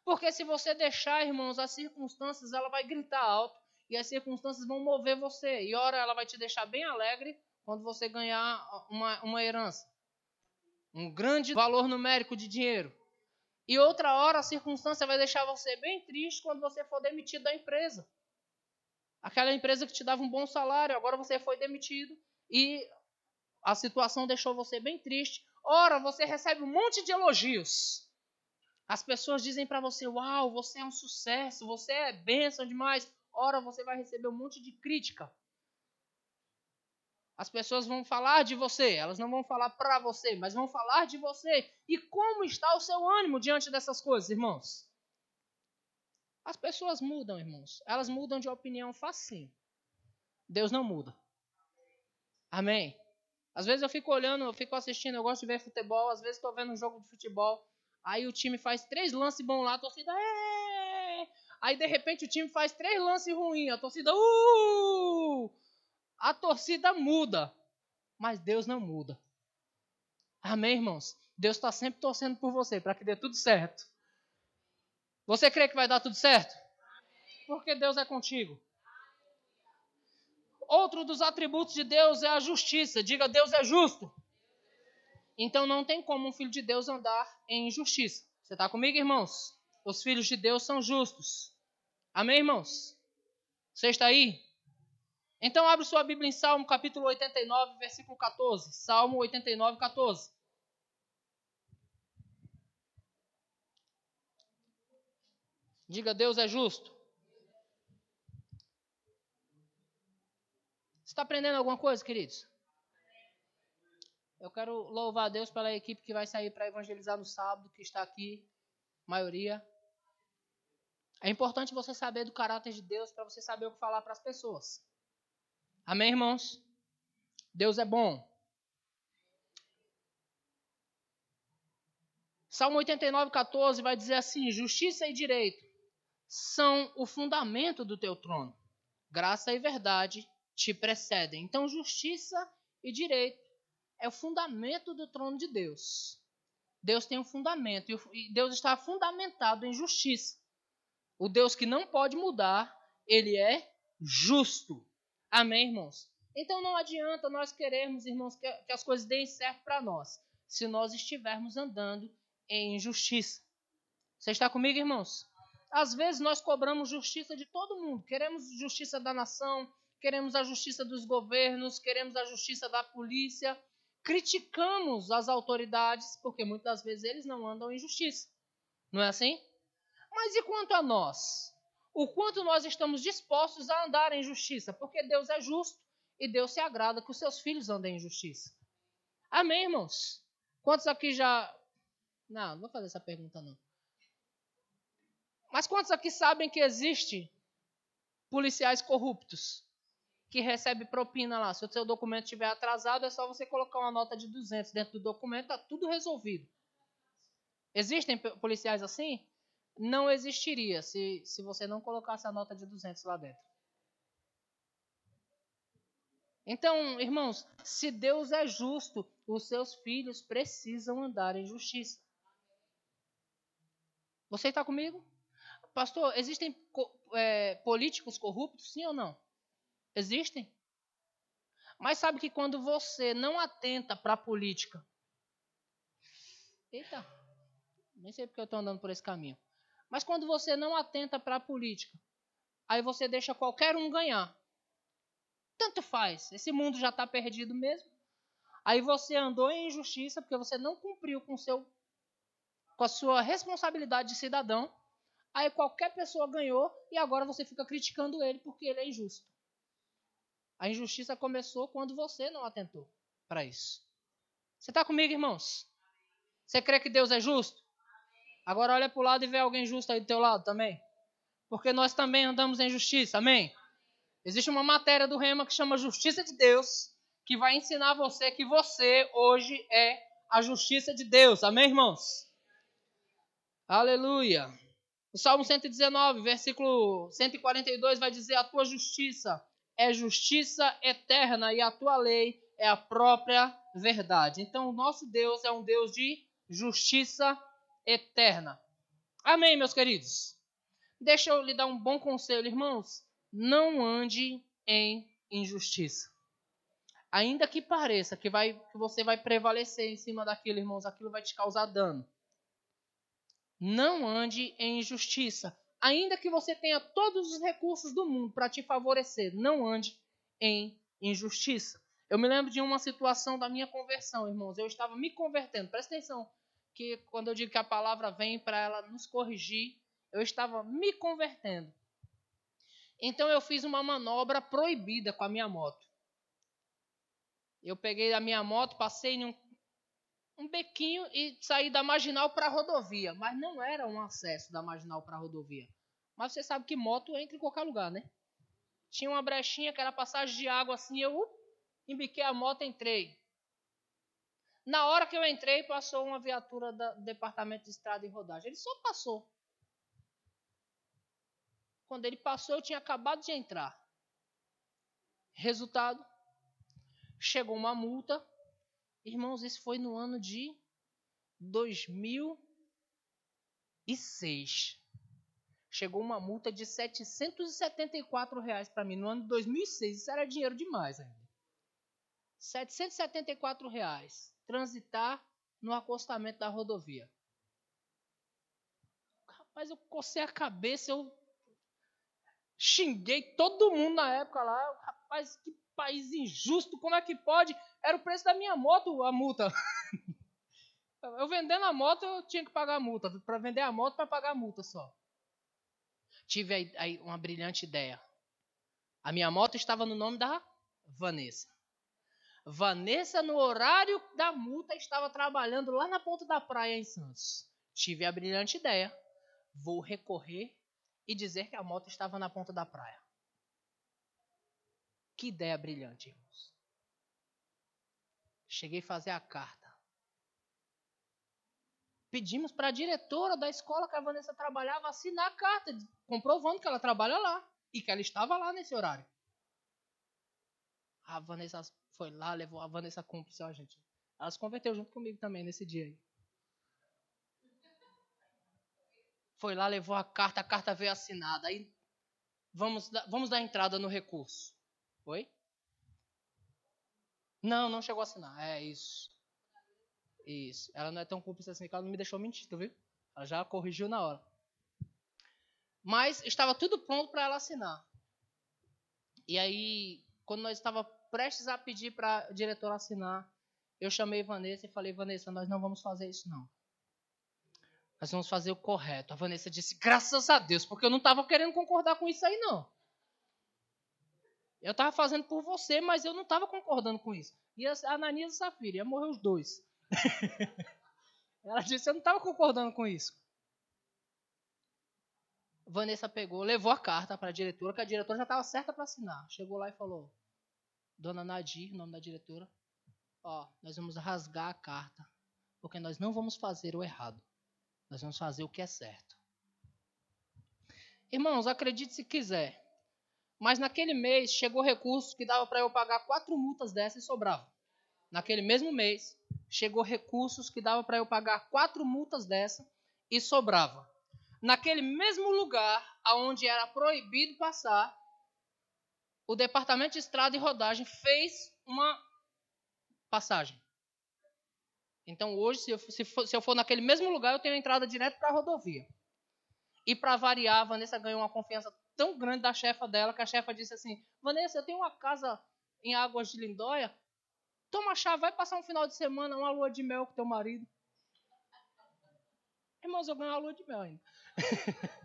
Porque se você deixar, irmãos, as circunstâncias, ela vai gritar alto e as circunstâncias vão mover você. E ora, ela vai te deixar bem alegre quando você ganhar uma, uma herança. Um grande valor numérico de dinheiro. E outra hora, a circunstância vai deixar você bem triste quando você for demitido da empresa. Aquela empresa que te dava um bom salário, agora você foi demitido e a situação deixou você bem triste. Ora, você recebe um monte de elogios. As pessoas dizem para você: Uau, você é um sucesso, você é bênção demais. Ora, você vai receber um monte de crítica. As pessoas vão falar de você, elas não vão falar para você, mas vão falar de você. E como está o seu ânimo diante dessas coisas, irmãos? As pessoas mudam, irmãos. Elas mudam de opinião facinho. Deus não muda. Amém? Às vezes eu fico olhando, eu fico assistindo, eu gosto de ver futebol, às vezes estou vendo um jogo de futebol, aí o time faz três lances bons lá, a torcida. Aí de repente o time faz três lances ruins, a torcida. Uh! A torcida muda, mas Deus não muda. Amém, irmãos? Deus está sempre torcendo por você para que dê tudo certo. Você crê que vai dar tudo certo? Porque Deus é contigo. Outro dos atributos de Deus é a justiça. Diga, Deus é justo. Então não tem como um filho de Deus andar em injustiça. Você está comigo, irmãos? Os filhos de Deus são justos. Amém, irmãos? Você está aí? Então abre sua Bíblia em Salmo capítulo 89, versículo 14. Salmo 89, 14. Diga, Deus é justo. Está aprendendo alguma coisa, queridos? Eu quero louvar a Deus pela equipe que vai sair para evangelizar no sábado, que está aqui, maioria. É importante você saber do caráter de Deus para você saber o que falar para as pessoas. Amém, irmãos? Deus é bom. Salmo 89, 14 vai dizer assim: Justiça e direito são o fundamento do teu trono. Graça e verdade te precedem. Então, justiça e direito é o fundamento do trono de Deus. Deus tem um fundamento e Deus está fundamentado em justiça. O Deus que não pode mudar, ele é justo. Amém, irmãos? Então não adianta nós querermos, irmãos, que, as coisas deem certo para nós, se nós estivermos andando em injustiça. Você está comigo, irmãos? Às vezes nós cobramos justiça de todo mundo. Queremos justiça da nação, queremos a justiça dos governos, queremos a justiça da polícia. Criticamos as autoridades, porque muitas vezes eles não andam em justiça. Não é assim? Mas e quanto a nós? O quanto nós estamos dispostos a andar em justiça? Porque Deus é justo e Deus se agrada que os seus filhos andem em justiça. Amém, irmãos? Quantos aqui já. Não, não vou fazer essa pergunta, não. Mas quantos aqui sabem que existe policiais corruptos que recebem propina lá? Se o seu documento estiver atrasado, é só você colocar uma nota de 200 dentro do documento, está tudo resolvido. Existem policiais assim? Não existiria se, se você não colocasse a nota de 200 lá dentro. Então, irmãos, se Deus é justo, os seus filhos precisam andar em justiça. Você está comigo? Pastor, existem é, políticos corruptos, sim ou não? Existem. Mas sabe que quando você não atenta para a política. Eita, nem sei porque eu estou andando por esse caminho. Mas quando você não atenta para a política, aí você deixa qualquer um ganhar. Tanto faz, esse mundo já está perdido mesmo. Aí você andou em injustiça porque você não cumpriu com, seu, com a sua responsabilidade de cidadão. Aí qualquer pessoa ganhou e agora você fica criticando ele porque ele é injusto. A injustiça começou quando você não atentou para isso. Você está comigo, irmãos? Você crê que Deus é justo? Agora olha para o lado e vê alguém justo aí do teu lado também. Porque nós também andamos em justiça, amém? Existe uma matéria do Rema que chama Justiça de Deus, que vai ensinar você que você hoje é a justiça de Deus, amém, irmãos? Aleluia. O Salmo 119, versículo 142 vai dizer: A tua justiça é justiça eterna e a tua lei é a própria verdade. Então, o nosso Deus é um Deus de justiça eterna. Amém, meus queridos? Deixa eu lhe dar um bom conselho, irmãos. Não ande em injustiça. Ainda que pareça que, vai, que você vai prevalecer em cima daquilo, irmãos, aquilo vai te causar dano. Não ande em injustiça. Ainda que você tenha todos os recursos do mundo para te favorecer, não ande em injustiça. Eu me lembro de uma situação da minha conversão, irmãos. Eu estava me convertendo. Presta atenção, que quando eu digo que a palavra vem para ela nos corrigir, eu estava me convertendo. Então eu fiz uma manobra proibida com a minha moto. Eu peguei a minha moto, passei em um, um bequinho e saí da marginal para a rodovia. Mas não era um acesso da marginal para a rodovia. Mas você sabe que moto entra em qualquer lugar, né? Tinha uma brechinha que era passagem de água assim, eu embiquei a moto, entrei. Na hora que eu entrei, passou uma viatura do Departamento de Estrada e Rodagem. Ele só passou. Quando ele passou, eu tinha acabado de entrar. Resultado: chegou uma multa. Irmãos, isso foi no ano de 2006. Chegou uma multa de 774 reais para mim no ano de 2006. Isso era dinheiro demais ainda. 774 reais transitar no acostamento da rodovia. Rapaz, eu cocei a cabeça, eu xinguei todo mundo na época lá. Rapaz, que país injusto, como é que pode? Era o preço da minha moto a multa. *laughs* Eu vendendo a moto, eu tinha que pagar a multa. Para vender a moto, para pagar a multa só. Tive aí, uma brilhante ideia. A minha moto estava no nome da Vanessa. Vanessa, no horário da multa, estava trabalhando lá na ponta da praia em Santos. Tive a brilhante ideia. Vou recorrer e dizer que a moto estava na ponta da praia. Que ideia brilhante, irmãos. Cheguei a fazer a carta. Pedimos para a diretora da escola que a Vanessa trabalhava assinar a carta, comprovando que ela trabalha lá e que ela estava lá nesse horário. A Vanessa foi lá, levou a Vanessa cúmplice, ó, gente. Ela se converteu junto comigo também nesse dia aí. Foi lá, levou a carta, a carta veio assinada. Aí vamos, vamos dar entrada no recurso. Oi? Não, não chegou a assinar. É isso. Isso. Ela não é tão cúmplice assim que ela não me deixou mentir, tu viu? Ela já corrigiu na hora. Mas estava tudo pronto para ela assinar. E aí, quando nós estava prestes a pedir para o diretor assinar, eu chamei Vanessa e falei, Vanessa, nós não vamos fazer isso não. Nós vamos fazer o correto. A Vanessa disse, graças a Deus, porque eu não estava querendo concordar com isso aí não. Eu estava fazendo por você, mas eu não estava concordando com isso. E a Ananias e a Safira, ia morrer os dois. *laughs* Ela disse, eu não estava concordando com isso. Vanessa pegou, levou a carta para a diretora, que a diretora já estava certa para assinar. Chegou lá e falou: Dona Nadir, nome da diretora, ó, nós vamos rasgar a carta, porque nós não vamos fazer o errado. Nós vamos fazer o que é certo. Irmãos, acredite se quiser, mas naquele mês chegou recurso que dava para eu pagar quatro multas dessas e sobrava. Naquele mesmo mês, chegou recursos que dava para eu pagar quatro multas dessa e sobrava. Naquele mesmo lugar aonde era proibido passar, o Departamento de Estrada e Rodagem fez uma passagem. Então hoje, se eu, se, for, se eu for naquele mesmo lugar, eu tenho entrada direto para a rodovia. E para variar, a Vanessa ganhou uma confiança tão grande da chefa dela que a chefa disse assim: Vanessa, eu tenho uma casa em Águas de Lindóia. Toma chave, vai passar um final de semana, uma lua de mel com teu marido. Irmãos, eu ganho uma lua de mel ainda. *laughs*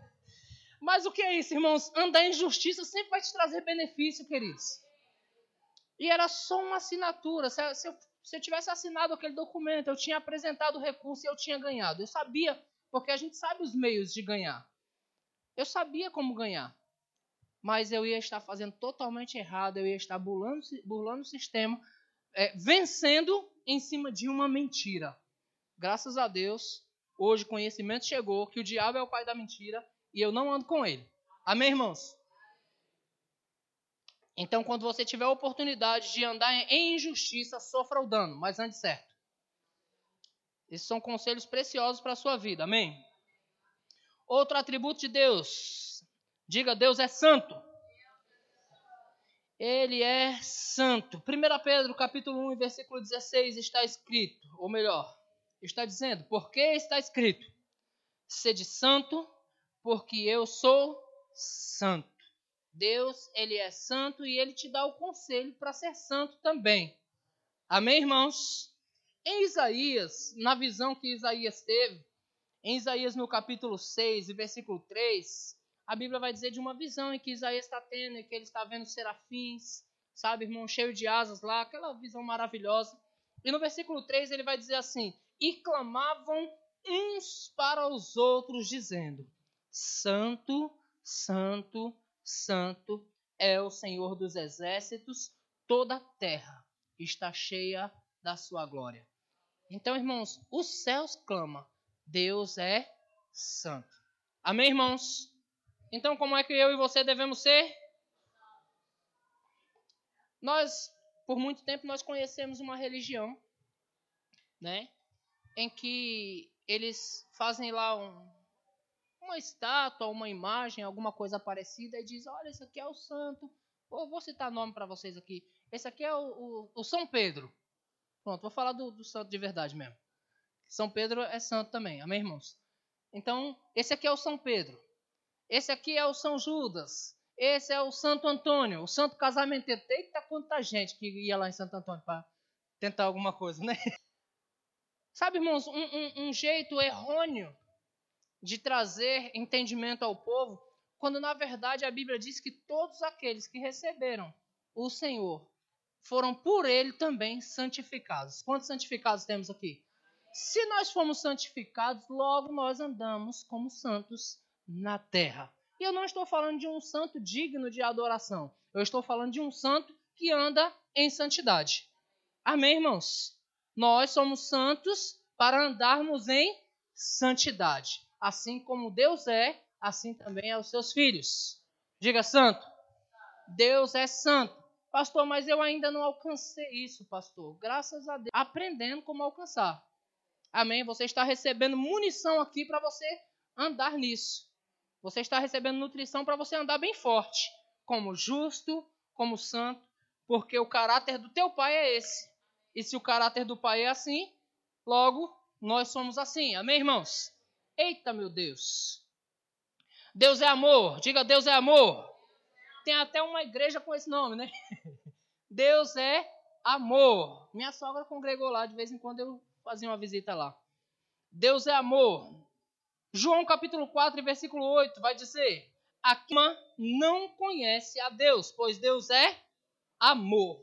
Mas o que é isso, irmãos? Andar em justiça sempre vai te trazer benefício, queridos. E era só uma assinatura. Se, se, Se eu tivesse assinado aquele documento, eu tinha apresentado o recurso e eu tinha ganhado. Eu sabia, porque a gente sabe os meios de ganhar. Eu sabia como ganhar. Mas eu ia estar fazendo totalmente errado, eu ia estar burlando, burlando o sistema, é, vencendo em cima de uma mentira. Graças a Deus, hoje o conhecimento chegou que o diabo é o pai da mentira e eu não ando com ele. Amém, irmãos? Então, quando você tiver a oportunidade de andar em injustiça, sofra o dano, mas ande certo. Esses são conselhos preciosos para a sua vida. Amém? Outro atributo de Deus. Diga, Deus é santo. Ele é santo. 1 Pedro, capítulo 1, versículo 16, está escrito, ou melhor, está dizendo, porque está escrito, sede santo, porque eu sou santo. Deus, ele é santo e ele te dá o conselho para ser santo também. Amém, irmãos? Em Isaías, na visão que Isaías teve, em Isaías no capítulo 6 e versículo 3, a Bíblia vai dizer de uma visão em que Isaías está tendo, e que ele está vendo serafins, sabe, irmão, cheio de asas lá, aquela visão maravilhosa. E no versículo 3 ele vai dizer assim: E clamavam uns para os outros, dizendo: Santo, Santo, Santo é o Senhor dos exércitos, toda a terra está cheia da sua glória. Então, irmãos, os céus clamam, Deus é santo. Amém, irmãos? Então, como é que eu e você devemos ser? Nós, por muito tempo, nós conhecemos uma religião, né, em que eles fazem lá um, uma estátua, uma imagem, alguma coisa parecida e diz: Olha, esse aqui é o santo. Ou vou citar nome para vocês aqui. Esse aqui é o, o, o, São Pedro. Pronto, vou falar do, do santo de verdade mesmo. São Pedro é santo também, amém, irmãos? Então, esse aqui é o São Pedro. Esse aqui é o São Judas. Esse é o Santo Antônio, o Santo Casamento. Eita, quanta gente que ia lá em Santo Antônio para tentar alguma coisa, né? *laughs* Sabe, irmãos, um, um, um jeito errôneo de trazer entendimento ao povo, quando na verdade a Bíblia diz que todos aqueles que receberam o Senhor foram por ele também santificados. Quantos santificados temos aqui? Se nós fomos santificados, logo nós andamos como santos na terra. E eu não estou falando de um santo digno de adoração. Eu estou falando de um santo que anda em santidade. Amém, irmãos? Nós somos santos para andarmos em santidade assim como Deus é, assim também é os seus filhos. Diga santo. Deus é santo. Pastor, mas eu ainda não alcancei isso, pastor. Graças a Deus. Aprendendo como alcançar. Amém? Você está recebendo munição aqui para você andar nisso. Você está recebendo nutrição para você andar bem forte. Como justo, como santo. Porque o caráter do teu pai é esse. E se o caráter do pai é assim, logo nós somos assim. Amém, irmãos? Eita, meu Deus. Deus é amor. Diga, Deus é amor. Tem até uma igreja com esse nome, né? *laughs* Deus é amor. Minha sogra congregou lá, de vez em quando eu fazia uma visita lá. Deus é amor. João capítulo 4, versículo 8 vai dizer: A cama não conhece a Deus, pois Deus é amor.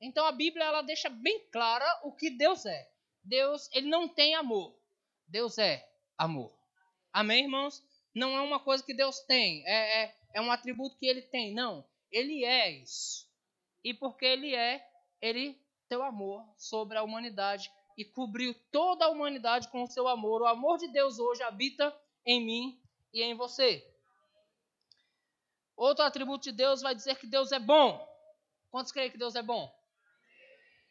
Então a Bíblia ela deixa bem clara o que Deus é. Deus, ele não tem amor. Deus é amor. Amém, irmãos? Não é uma coisa que Deus tem, é, é, é um atributo que ele tem. Não, ele é isso. E porque ele é, ele seu amor sobre a humanidade e cobriu toda a humanidade com o seu amor. O amor de Deus hoje habita em mim e em você. Outro atributo de Deus vai dizer que Deus é bom. Quantos creem que Deus é bom?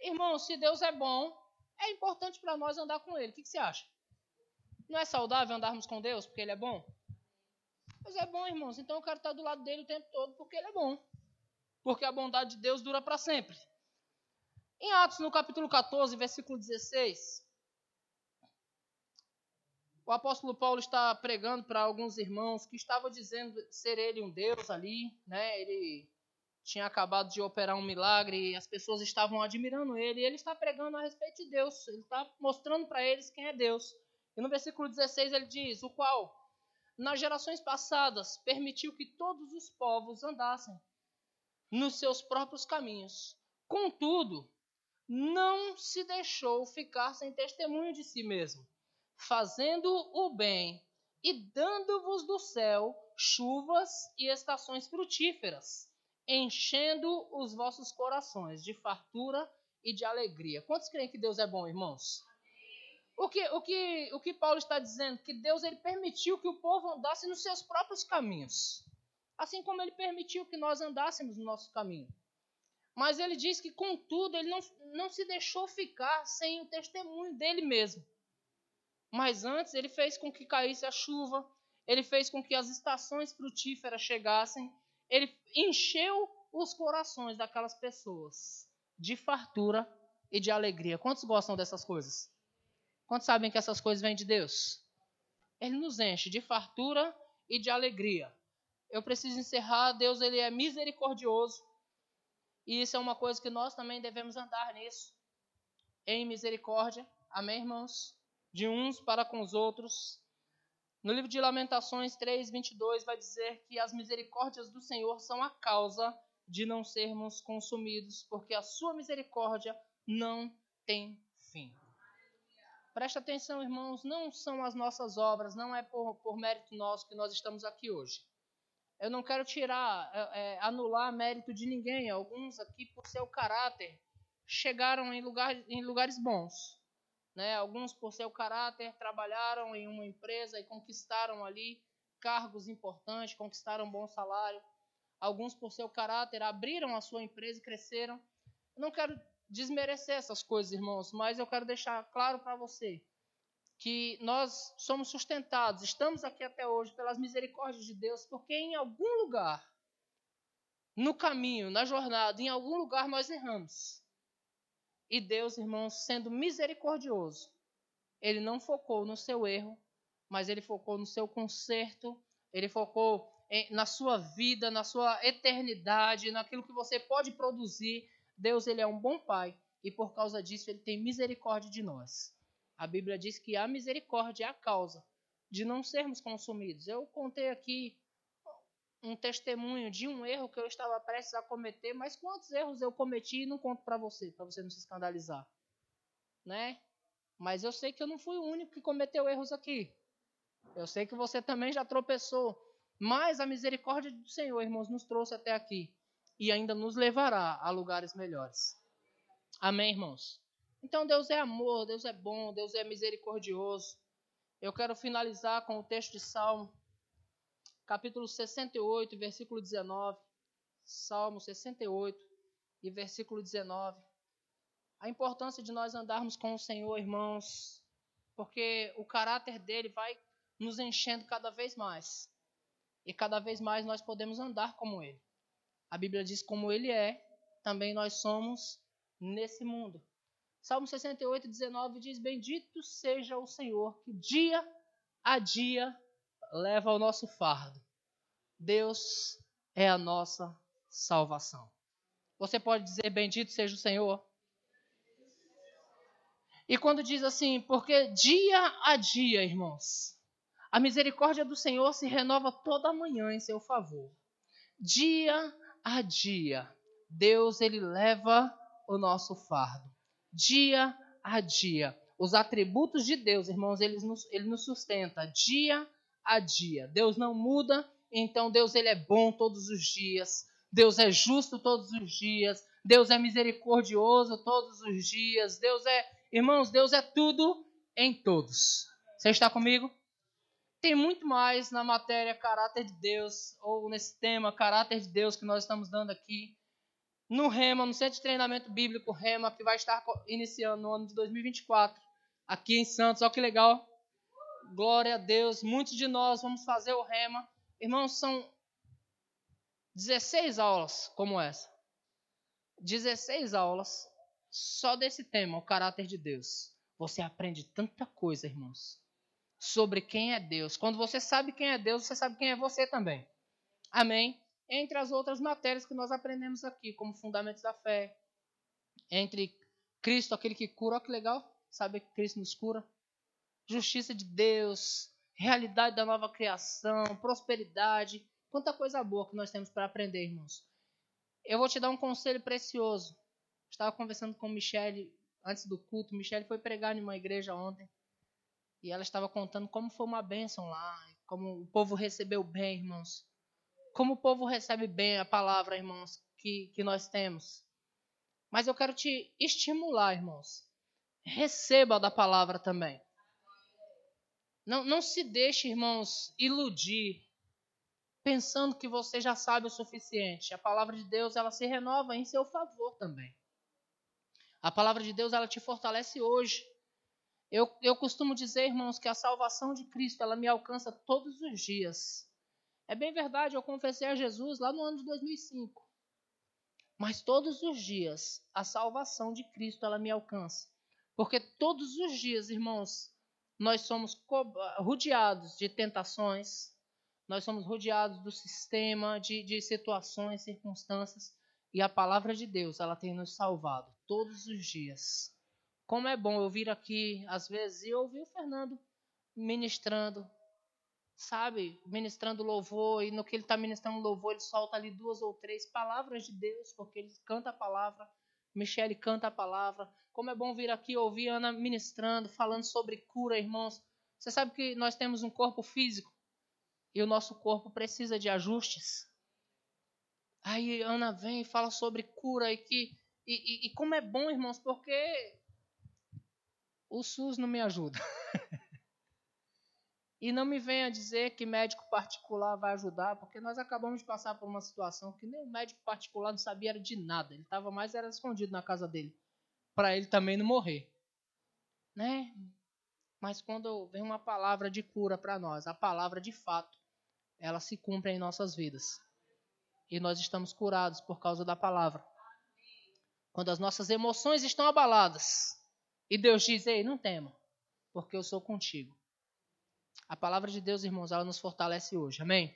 Irmão, se Deus é bom, é importante para nós andar com Ele. O que, que você acha? Não é saudável andarmos com Deus porque Ele é bom? Mas é bom, irmãos. Então eu quero estar do lado dele o tempo todo porque Ele é bom. Porque a bondade de Deus dura para sempre. Em Atos, no capítulo 14, versículo 16, o apóstolo Paulo está pregando para alguns irmãos que estavam dizendo ser ele um Deus ali, né? Ele tinha acabado de operar um milagre e as pessoas estavam admirando ele. E ele está pregando a respeito de Deus. Ele está mostrando para eles quem é Deus. E no versículo 16 ele diz: O qual, nas gerações passadas, permitiu que todos os povos andassem nos seus próprios caminhos. Contudo, não se deixou ficar sem testemunho de si mesmo, fazendo o bem e dando-vos do céu chuvas e estações frutíferas, enchendo os vossos corações de fartura e de alegria. Quantos creem que Deus é bom, irmãos? O que, o que, o que Paulo está dizendo? Que Deus ele permitiu que o povo andasse nos seus próprios caminhos. Assim como ele permitiu que nós andássemos no nosso caminho. Mas ele diz que, contudo, ele não, não se deixou ficar sem o testemunho dele mesmo. Mas antes, ele fez com que caísse a chuva, ele fez com que as estações frutíferas chegassem, ele encheu os corações daquelas pessoas de fartura e de alegria. Quantos gostam dessas coisas? Quantos sabem que essas coisas vêm de Deus? Ele nos enche de fartura e de alegria. Eu preciso encerrar. Deus ele é misericordioso. E isso é uma coisa que nós também devemos andar nisso. Em misericórdia. Amém, irmãos? De uns para com os outros. No livro de Lamentações 3, 22, vai dizer que as misericórdias do Senhor são a causa de não sermos consumidos, porque a sua misericórdia não tem fim. Presta atenção, irmãos, não são as nossas obras, não é por, por mérito nosso que nós estamos aqui hoje. Eu não quero tirar, é, é, anular mérito de ninguém. Alguns aqui, por seu caráter, chegaram em, lugar, em lugares bons. Né? Alguns, por seu caráter, trabalharam em uma empresa e conquistaram ali cargos importantes, conquistaram bom salário. Alguns, por seu caráter, abriram a sua empresa e cresceram. Eu não quero desmerecer essas coisas, irmãos, mas eu quero deixar claro para você que nós somos sustentados, estamos aqui até hoje pelas misericórdias de Deus, porque em algum lugar, no caminho, na jornada, em algum lugar nós erramos. E Deus, irmãos, sendo misericordioso, ele não focou no seu erro, mas ele focou no seu conserto, ele focou na sua vida, na sua eternidade, naquilo que você pode produzir Deus ele é um bom pai e por causa disso ele tem misericórdia de nós. A Bíblia diz que a misericórdia é a causa de não sermos consumidos. Eu contei aqui um testemunho de um erro que eu estava prestes a cometer, mas quantos erros eu cometi e não conto para você, para você não se escandalizar, né? Mas eu sei que eu não fui o único que cometeu erros aqui. Eu sei que você também já tropeçou, mas a misericórdia do Senhor, irmãos, nos trouxe até aqui e ainda nos levará a lugares melhores. Amém, irmãos? Então Deus é amor, Deus é bom, Deus é misericordioso. Eu quero finalizar com o texto de Salmo, capítulo 68, versículo 19. Salmo 68 e versículo 19. A importância de nós andarmos com o Senhor, irmãos, porque o caráter dele vai nos enchendo cada vez mais. E cada vez mais nós podemos andar como ele. A Bíblia diz como ele é, também nós somos nesse mundo. Salmo 68, 19 diz: Bendito seja o Senhor, que dia a dia leva o nosso fardo. Deus é a nossa salvação. Você pode dizer: Bendito seja o Senhor? E quando diz assim, porque dia a dia, irmãos, a misericórdia do Senhor se renova toda manhã em seu favor. Dia a dia, Deus ele leva o nosso fardo. Dia a dia. Os atributos de Deus, irmãos, ele nos, ele nos sustenta dia a dia. Deus não muda, então Deus ele é bom todos os dias. Deus é justo todos os dias. Deus é misericordioso todos os dias. Deus é, irmãos, Deus é tudo em todos. Você está comigo? Tem muito mais na matéria caráter de Deus, ou nesse tema caráter de Deus que nós estamos dando aqui. No REMA, no Centro de Treinamento Bíblico REMA, que vai estar iniciando no ano de 2024, aqui em Santos. Olha que legal. Glória a Deus. Muitos de nós vamos fazer o REMA. Irmãos, são 16 aulas como essa. 16 aulas só desse tema, o caráter de Deus. Você aprende tanta coisa, irmãos sobre quem é Deus. Quando você sabe quem é Deus, você sabe quem é você também. Amém? Entre as outras matérias que nós aprendemos aqui, como fundamentos da fé, entre Cristo, aquele que cura, olha que legal, sabe que Cristo nos cura. Justiça de Deus, realidade da nova criação, prosperidade, quanta coisa boa que nós temos para aprender, irmãos. Eu vou te dar um conselho precioso. Estava conversando com Michele antes do culto. Michele foi pregar em uma igreja ontem. E ela estava contando como foi uma bênção lá, como o povo recebeu bem, irmãos. Como o povo recebe bem a palavra, irmãos, que, que nós temos. Mas eu quero te estimular, irmãos. Receba da palavra também. Não, não se deixe, irmãos, iludir, pensando que você já sabe o suficiente. A palavra de Deus, ela se renova em seu favor também. A palavra de Deus, ela te fortalece hoje. Eu, eu costumo dizer, irmãos, que a salvação de Cristo, ela me alcança todos os dias. É bem verdade, eu confessei a Jesus lá no ano de 2005. Mas todos os dias, a salvação de Cristo, ela me alcança. Porque todos os dias, irmãos, nós somos rodeados de tentações, nós somos rodeados do sistema, de, de situações, circunstâncias, e a palavra de Deus, ela tem nos salvado todos os dias. Como é bom eu vir aqui, às vezes, e ouvir o Fernando ministrando, sabe? Ministrando louvor, e no que ele está ministrando louvor, ele solta ali duas ou três palavras de Deus, porque ele canta a palavra. Michele canta a palavra. Como é bom vir aqui ouvir Ana ministrando, falando sobre cura, irmãos. Você sabe que nós temos um corpo físico e o nosso corpo precisa de ajustes. Aí Ana vem e fala sobre cura e que e, e, e como é bom, irmãos, porque o SUS não me ajuda. *laughs* e não me venha dizer que médico particular vai ajudar, porque nós acabamos de passar por uma situação que nem o médico particular não sabia de nada. Ele estava mais era escondido na casa dele, para ele também não morrer, né? Mas quando vem uma palavra de cura para nós, a palavra de fato, ela se cumpre em nossas vidas. E nós estamos curados por causa da palavra. Quando as nossas emoções estão abaladas, e Deus diz: Ei, não tema, porque eu sou contigo. A palavra de Deus, irmãos, ela nos fortalece hoje. Amém?